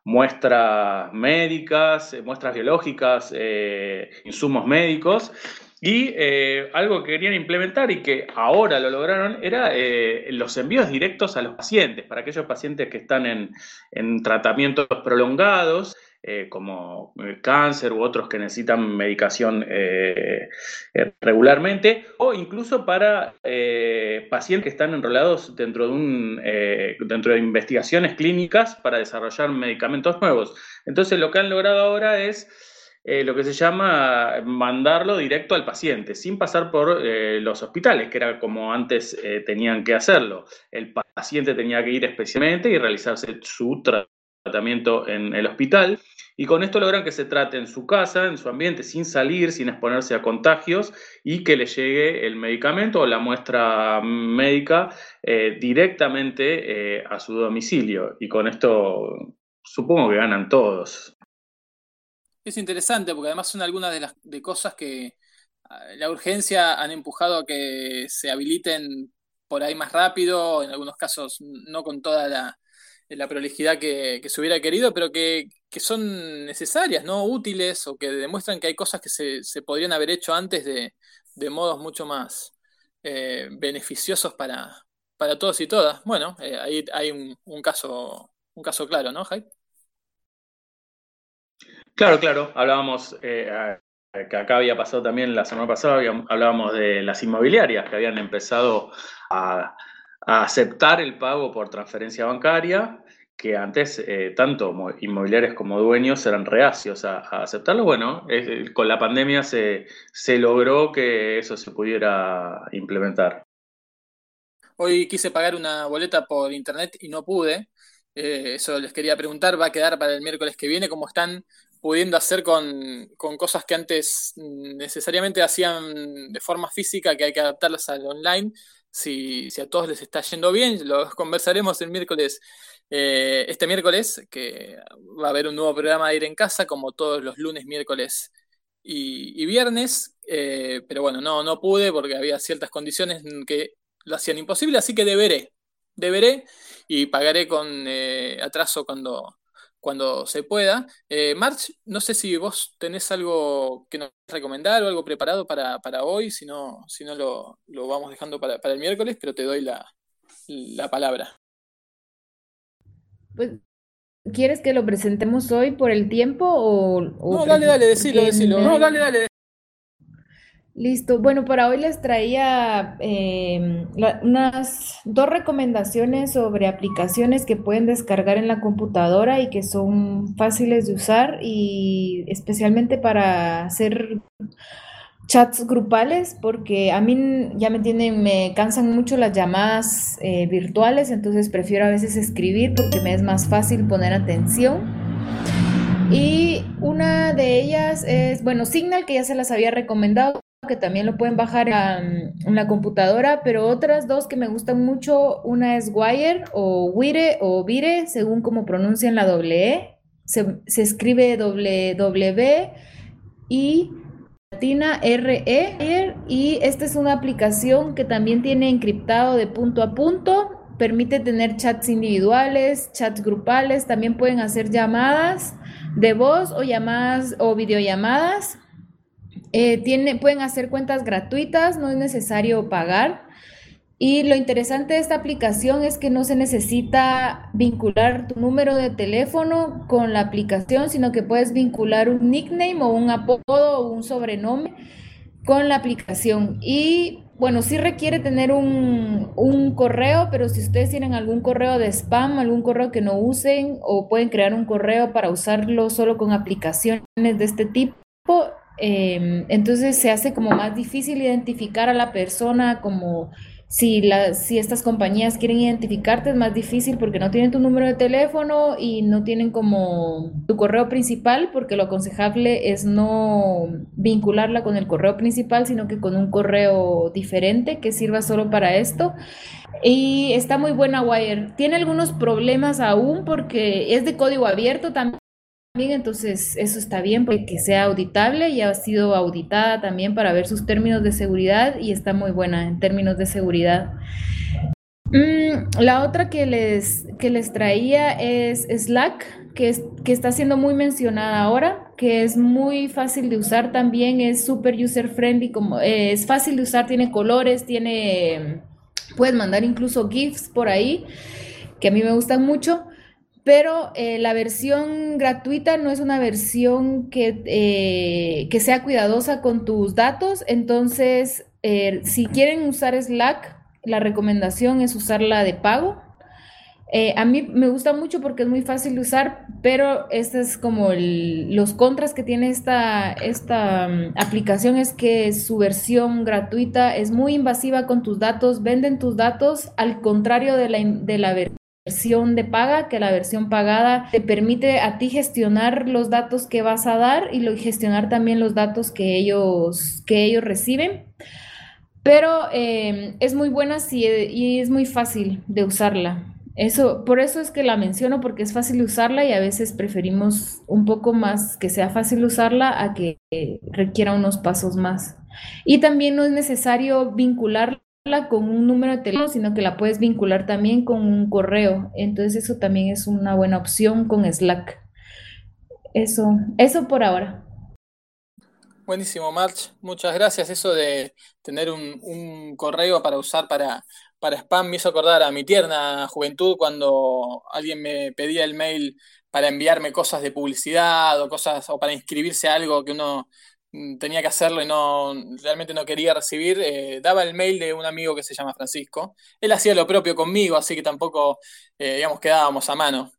muestras médicas, muestras biológicas, eh, insumos médicos, y eh, algo que querían implementar y que ahora lo lograron era eh, los envíos directos a los pacientes, para aquellos pacientes que están en, tratamientos prolongados, eh, como cáncer u otros que necesitan medicación regularmente, o incluso para pacientes que están enrolados dentro de, un, dentro de investigaciones clínicas para desarrollar medicamentos nuevos. Entonces lo que han logrado ahora es eh, lo que se llama mandarlo directo al paciente, sin pasar por eh, los hospitales, que era como antes eh, tenían que hacerlo. El paciente tenía que ir especialmente y realizarse su tratamiento en el hospital. Y con esto logran que se trate en su casa, en su ambiente, sin salir, sin exponerse a contagios y que le llegue el medicamento o la muestra médica directamente a su domicilio. Y con esto supongo que ganan todos. Es interesante porque además son algunas de las de cosas que ah, la urgencia han empujado a que se habiliten por ahí más rápido, en algunos casos no con toda la, prolijidad que, se hubiera querido, pero que, son necesarias, ¿no? Útiles o que demuestran que hay cosas que se, se podrían haber hecho antes de, de modos mucho más eh, beneficiosos para, para todos y todas. Bueno, eh, ahí hay un, un, caso, un caso claro, ¿no, Jai? Claro, claro. Hablábamos, eh, que acá había pasado también la semana pasada, hablábamos de las inmobiliarias que habían empezado a, aceptar el pago por transferencia bancaria, que antes eh, tanto inmobiliarias como dueños eran reacios a, aceptarlo. Bueno, con la pandemia se, logró que eso se pudiera implementar. Hoy quise pagar una boleta por internet y no pude. Eh, eso les quería preguntar, va a quedar para el miércoles que viene, cómo están pudiendo hacer con, cosas que antes necesariamente hacían de forma física, que hay que adaptarlas al online. Si, a todos les está yendo bien, lo conversaremos el miércoles, eh, este miércoles, que va a haber un nuevo programa de ir en casa, como todos los lunes, miércoles y, viernes. Eh, pero bueno, no, no pude porque había ciertas condiciones que lo hacían imposible, así que deberé, deberé y pagaré con eh, atraso cuando, cuando se pueda. Eh, March, no sé si vos tenés algo que nos recomendar o algo preparado para, hoy, si no, si no lo, vamos dejando para, el miércoles, pero te doy la, palabra. Pues, ¿quieres que lo presentemos hoy por el tiempo o...? no, dale, dale, decilo, decilo. No, dale, dale. Listo. Bueno, para hoy les traía em, unas dos recomendaciones sobre aplicaciones que pueden descargar en la computadora y que son fáciles de usar y especialmente para hacer chats grupales porque a mí ya me tienen, me cansan mucho las llamadas eh, virtuales, entonces prefiero a veces escribir porque me es más fácil poner atención. Y una de ellas es, bueno, Signal, que ya se las había recomendado, que también lo pueden bajar en la computadora, pero otras dos que me gustan mucho, una es Wire o Wire o Vire, según como pronuncian la doble E. Se, escribe doble W y latina E y esta es una aplicación que también tiene encriptado de punto a punto permite tener chats individuales, chats grupales, también pueden hacer llamadas de voz o llamadas o videollamadas. Eh, pueden hacer cuentas gratuitas, no es necesario pagar. Y lo interesante de esta aplicación es que no se necesita vincular tu número de teléfono con la aplicación, sino que puedes vincular un nickname o un apodo o un sobrenombre con la aplicación. Y bueno, sí requiere tener un, un, correo, pero si ustedes tienen algún correo de spam, algún correo que no usen o pueden crear un correo para usarlo solo con aplicaciones de este tipo, eh, entonces se hace como más difícil identificar a la persona como si, la, si estas compañías quieren identificarte es más difícil porque no tienen tu número de teléfono y no tienen como tu correo principal, porque lo aconsejable es no vincularla con el correo principal, sino que con un correo diferente que sirva solo para esto. Y está muy buena Wire. Tiene algunos problemas aún porque es de código abierto también entonces eso está bien porque sea auditable y ha sido auditada también para ver sus términos de seguridad y está muy buena en términos de seguridad. Mm, la otra que les, que les traía es Slack, que, es, que está siendo muy mencionada ahora, que es muy fácil de usar también, es súper user friendly, como, eh, es fácil de usar, tiene colores, tiene, puedes mandar incluso GIFs por ahí, que a mí me gustan mucho pero eh, la versión gratuita no es una versión que, eh, que sea cuidadosa con tus datos, entonces eh, si quieren usar Slack, la recomendación es usarla de pago. a mí me gusta mucho porque es muy fácil de usar, pero este es como los contras que tiene esta, esta um, aplicación es que su versión gratuita es muy invasiva con tus datos, venden tus datos al contrario de la, de la versión versión de paga, que la versión pagada te permite a ti gestionar los datos que vas a dar y lo, gestionar también los datos que ellos, que ellos reciben. Pero eh, es muy buena sí, y es muy fácil de usarla. Eso, por eso es que la menciono, porque es fácil usarla y a veces preferimos un poco más que sea fácil usarla a que requiera unos pasos más. Y también no es necesario vincularla con un número de teléfono, sino que la puedes vincular también con un correo. Entonces eso también es una buena opción con Slack. Eso, eso por ahora. Buenísimo, March. Muchas gracias. Eso de tener un, correo para usar para, para spam me hizo acordar a mi tierna juventud cuando alguien me pedía el mail para enviarme cosas de publicidad o cosas o para inscribirse a algo que uno tenía que hacerlo y no realmente no quería recibir, eh, daba el mail de un amigo que se llama Francisco. Él hacía lo propio conmigo, así que tampoco, eh, digamos, quedábamos a mano.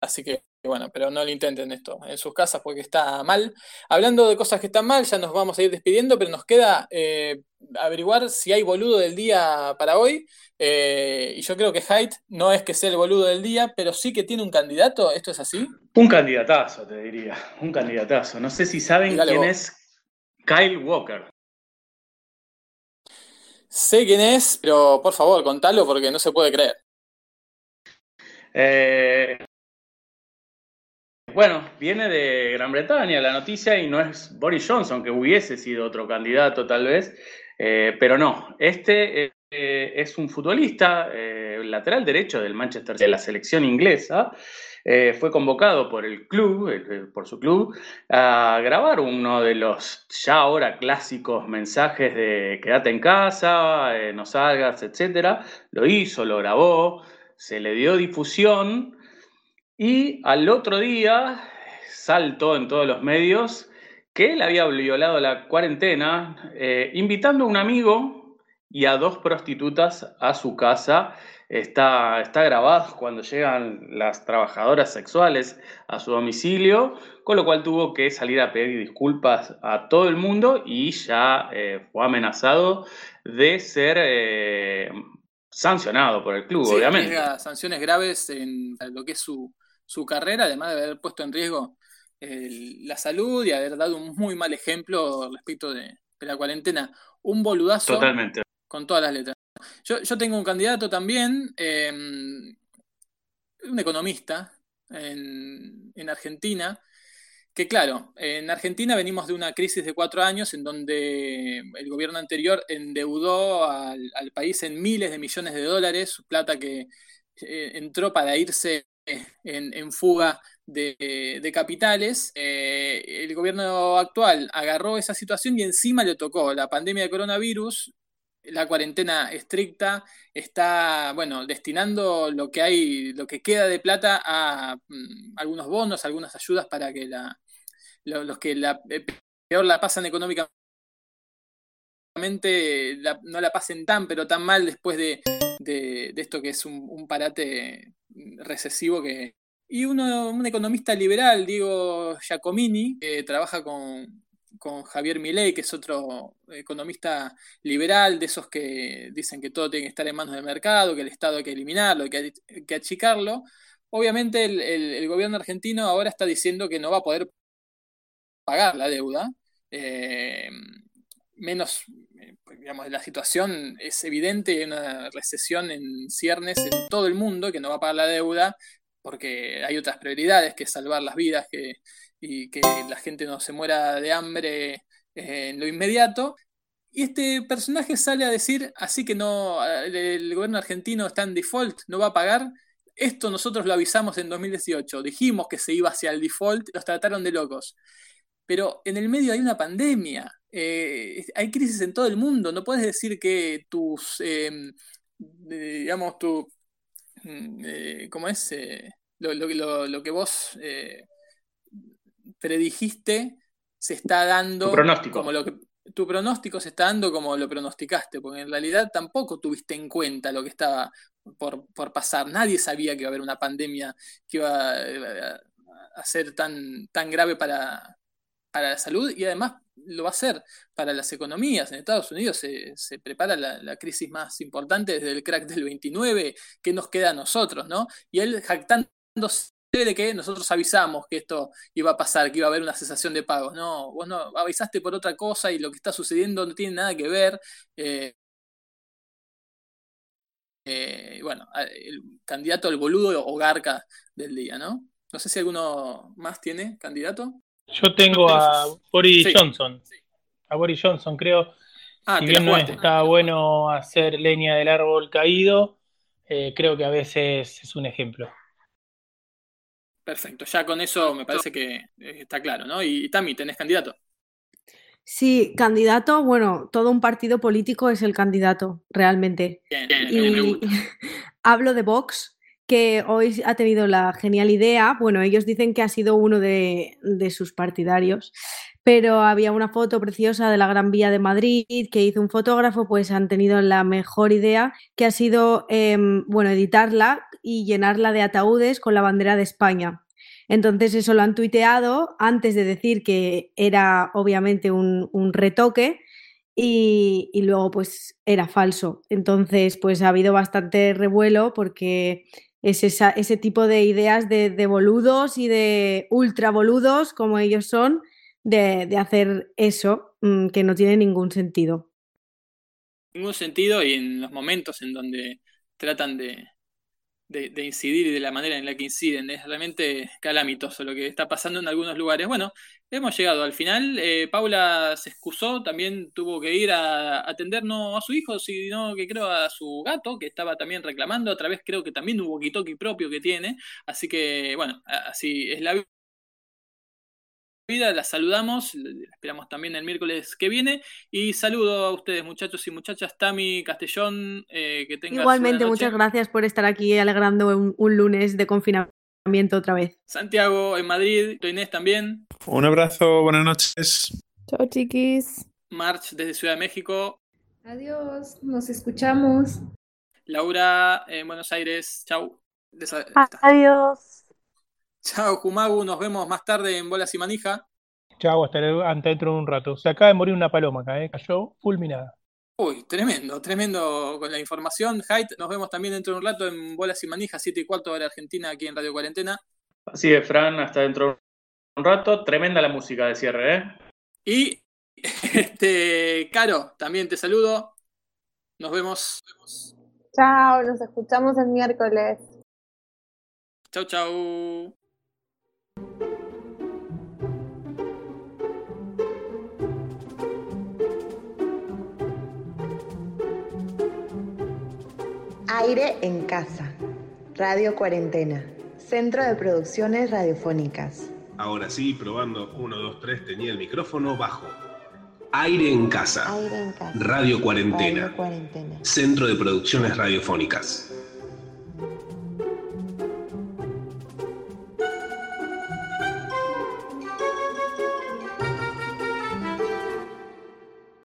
Así que bueno, pero no lo intenten esto en sus casas porque está mal. Hablando de cosas que están mal, ya nos vamos a ir despidiendo, pero nos queda eh, averiguar si hay boludo del día para hoy. Eh, y yo creo que Haidt no es que sea el boludo del día, pero sí que tiene un candidato. ¿Esto es así? Un candidatazo, te diría. Un candidatazo. No sé si saben quién es Kyle Walker. Sé quién es, pero por favor, contalo porque no se puede creer. Eh, bueno, viene de Gran Bretaña la noticia y no es Boris Johnson, que hubiese sido otro candidato tal vez, eh, pero no, este eh, es un futbolista, eh, lateral derecho del Manchester de la selección inglesa, fue convocado por el club, por su club, a grabar uno de los ya ahora clásicos mensajes de quédate en casa, no salgas, etc. Lo hizo, lo grabó, se le dio difusión y al otro día saltó en todos los medios que él había violado la cuarentena, eh, invitando a un amigo y a dos prostitutas a su casa. Está, está grabado cuando llegan las trabajadoras sexuales a su domicilio, con lo cual tuvo que salir a pedir disculpas a todo el mundo y ya eh, fue amenazado de ser eh, sancionado por el club, obviamente. Sanciones graves en lo que es su, su carrera, además de haber puesto en riesgo la salud y haber dado un muy mal ejemplo respecto de, la cuarentena. Un boludazo Totalmente. con todas las letras. Yo, yo tengo un candidato también, em, un economista en, en Argentina, que claro, en Argentina venimos de una crisis de cuatro años en donde el gobierno anterior endeudó al, país en miles de millones de dólares, plata que eh, entró para irse en, fuga de, capitales. Eh, el gobierno actual agarró esa situación y encima le tocó la pandemia de coronavirus, la cuarentena estricta está, bueno, destinando lo que hay, lo que queda de plata a mm, algunos bonos, algunas ayudas para que los que la, eh, peor la pasan económicamente no la pasen tan, pero tan mal después de, esto que es un, parate recesivo que... Y uno, un economista liberal, Diego Giacomini, que trabaja con, con Javier Milei, que es otro economista liberal, de esos que dicen que todo tiene que estar en manos del mercado, que el Estado hay que eliminarlo, que hay que achicarlo. Obviamente el, gobierno argentino ahora está diciendo que no va a poder pagar la deuda, eh, menos, digamos, la situación es evidente, hay una recesión en ciernes en todo el mundo que no va a pagar la deuda porque hay otras prioridades que salvar las vidas, que y que la gente no se muera de hambre eh, en lo inmediato. Y este personaje sale a decir, así que no, el gobierno argentino está en default, no va a pagar. Esto nosotros lo avisamos en 2018, dijimos que se iba hacia el default, los trataron de locos. Pero en el medio hay una pandemia, eh, hay crisis en todo el mundo, no puedes decir que tus, em, digamos, tu, mm, ¿cómo es? Lo, lo, lo, que vos predijiste se está dando tu pronóstico. como lo que tu pronóstico se está dando como lo pronosticaste, porque en realidad tampoco tuviste en cuenta lo que estaba por, pasar. Nadie sabía que iba a haber una pandemia que iba a, ser tan, tan grave para, para la salud y además lo va a ser para las economías. En Estados Unidos se, se prepara la, la, crisis más importante desde el crack del 29, que nos queda a nosotros, ¿no? Y él jactándose de que nosotros avisamos que esto iba a pasar, que iba a haber una cesación de pagos. No, vos no avisaste por otra cosa y lo que está sucediendo no tiene nada que ver. Eh, eh, bueno, el candidato al boludo o garca del día, ¿no? No sé si alguno más tiene candidato. Yo tengo a Boris Johnson. A Boris Johnson, creo. Ah, si bien no está bueno hacer leña del árbol caído, eh, creo que a veces es un ejemplo. Perfecto, ya con eso me parece que eh, está claro, ¿no? Y Tami, ¿tenés candidato? Sí, candidato, bueno, todo un partido político es el candidato, realmente. y hablo de Vox, que hoy ha tenido la genial idea, bueno, ellos dicen que ha sido uno de, sus partidarios, pero había una foto preciosa de la Gran Vía de Madrid que hizo un fotógrafo, pues han tenido la mejor idea, que ha sido, em, bueno, editarla y llenarla de ataúdes con la bandera de España. Entonces eso lo han tuiteado antes de decir que era obviamente un, retoque y, luego pues era falso. Entonces pues ha habido bastante revuelo porque es ese tipo de ideas de, boludos y de ultra boludos como ellos son de, hacer eso mm, que no tiene ningún sentido. Ningún sentido y en los momentos en donde tratan de, de, incidir y de la manera en la que inciden. Es realmente calamitoso lo que está pasando en algunos lugares. Bueno, hemos llegado al final. Eh, Paula se excusó, también tuvo que ir a atender no a su hijo, sino que creo a su gato, que estaba también reclamando. Otra vez creo que también hubo walkie propio que tiene. Así que, bueno, así es la vida la saludamos, esperamos también el miércoles que viene y saludo a ustedes muchachos y muchachas, Tami Castellón, eh, que tengan Igualmente, muchas gracias por estar aquí alegrando un, lunes de confinamiento otra vez. Santiago en Madrid, Inés también. Un abrazo, buenas noches. Chao chiquis. March desde Ciudad de México. Adiós, nos escuchamos. Laura en Buenos Aires, chau. Adiós. Chao, Kumagu. Nos vemos más tarde en Bolas y Manija. Chao, hasta, dentro de un rato. Se acaba de morir una paloma acá, ¿eh? cayó fulminada. Uy, tremendo, tremendo con la información. Height, nos vemos también dentro de un rato en Bolas y Manija, 7 y cuarto hora Argentina, aquí en Radio Cuarentena. Así es, Fran, hasta dentro de un rato. Tremenda la música de cierre, ¿eh? Y, este, Caro, también te saludo. Nos vemos. Chao, nos escuchamos el miércoles. Chau, chau. Aire en casa, Radio Cuarentena, Centro de Producciones Radiofónicas. Ahora sí, probando. 1, 2, 3, tenía el micrófono bajo. Aire en casa, Radio Cuarentena, Centro de Producciones Radiofónicas.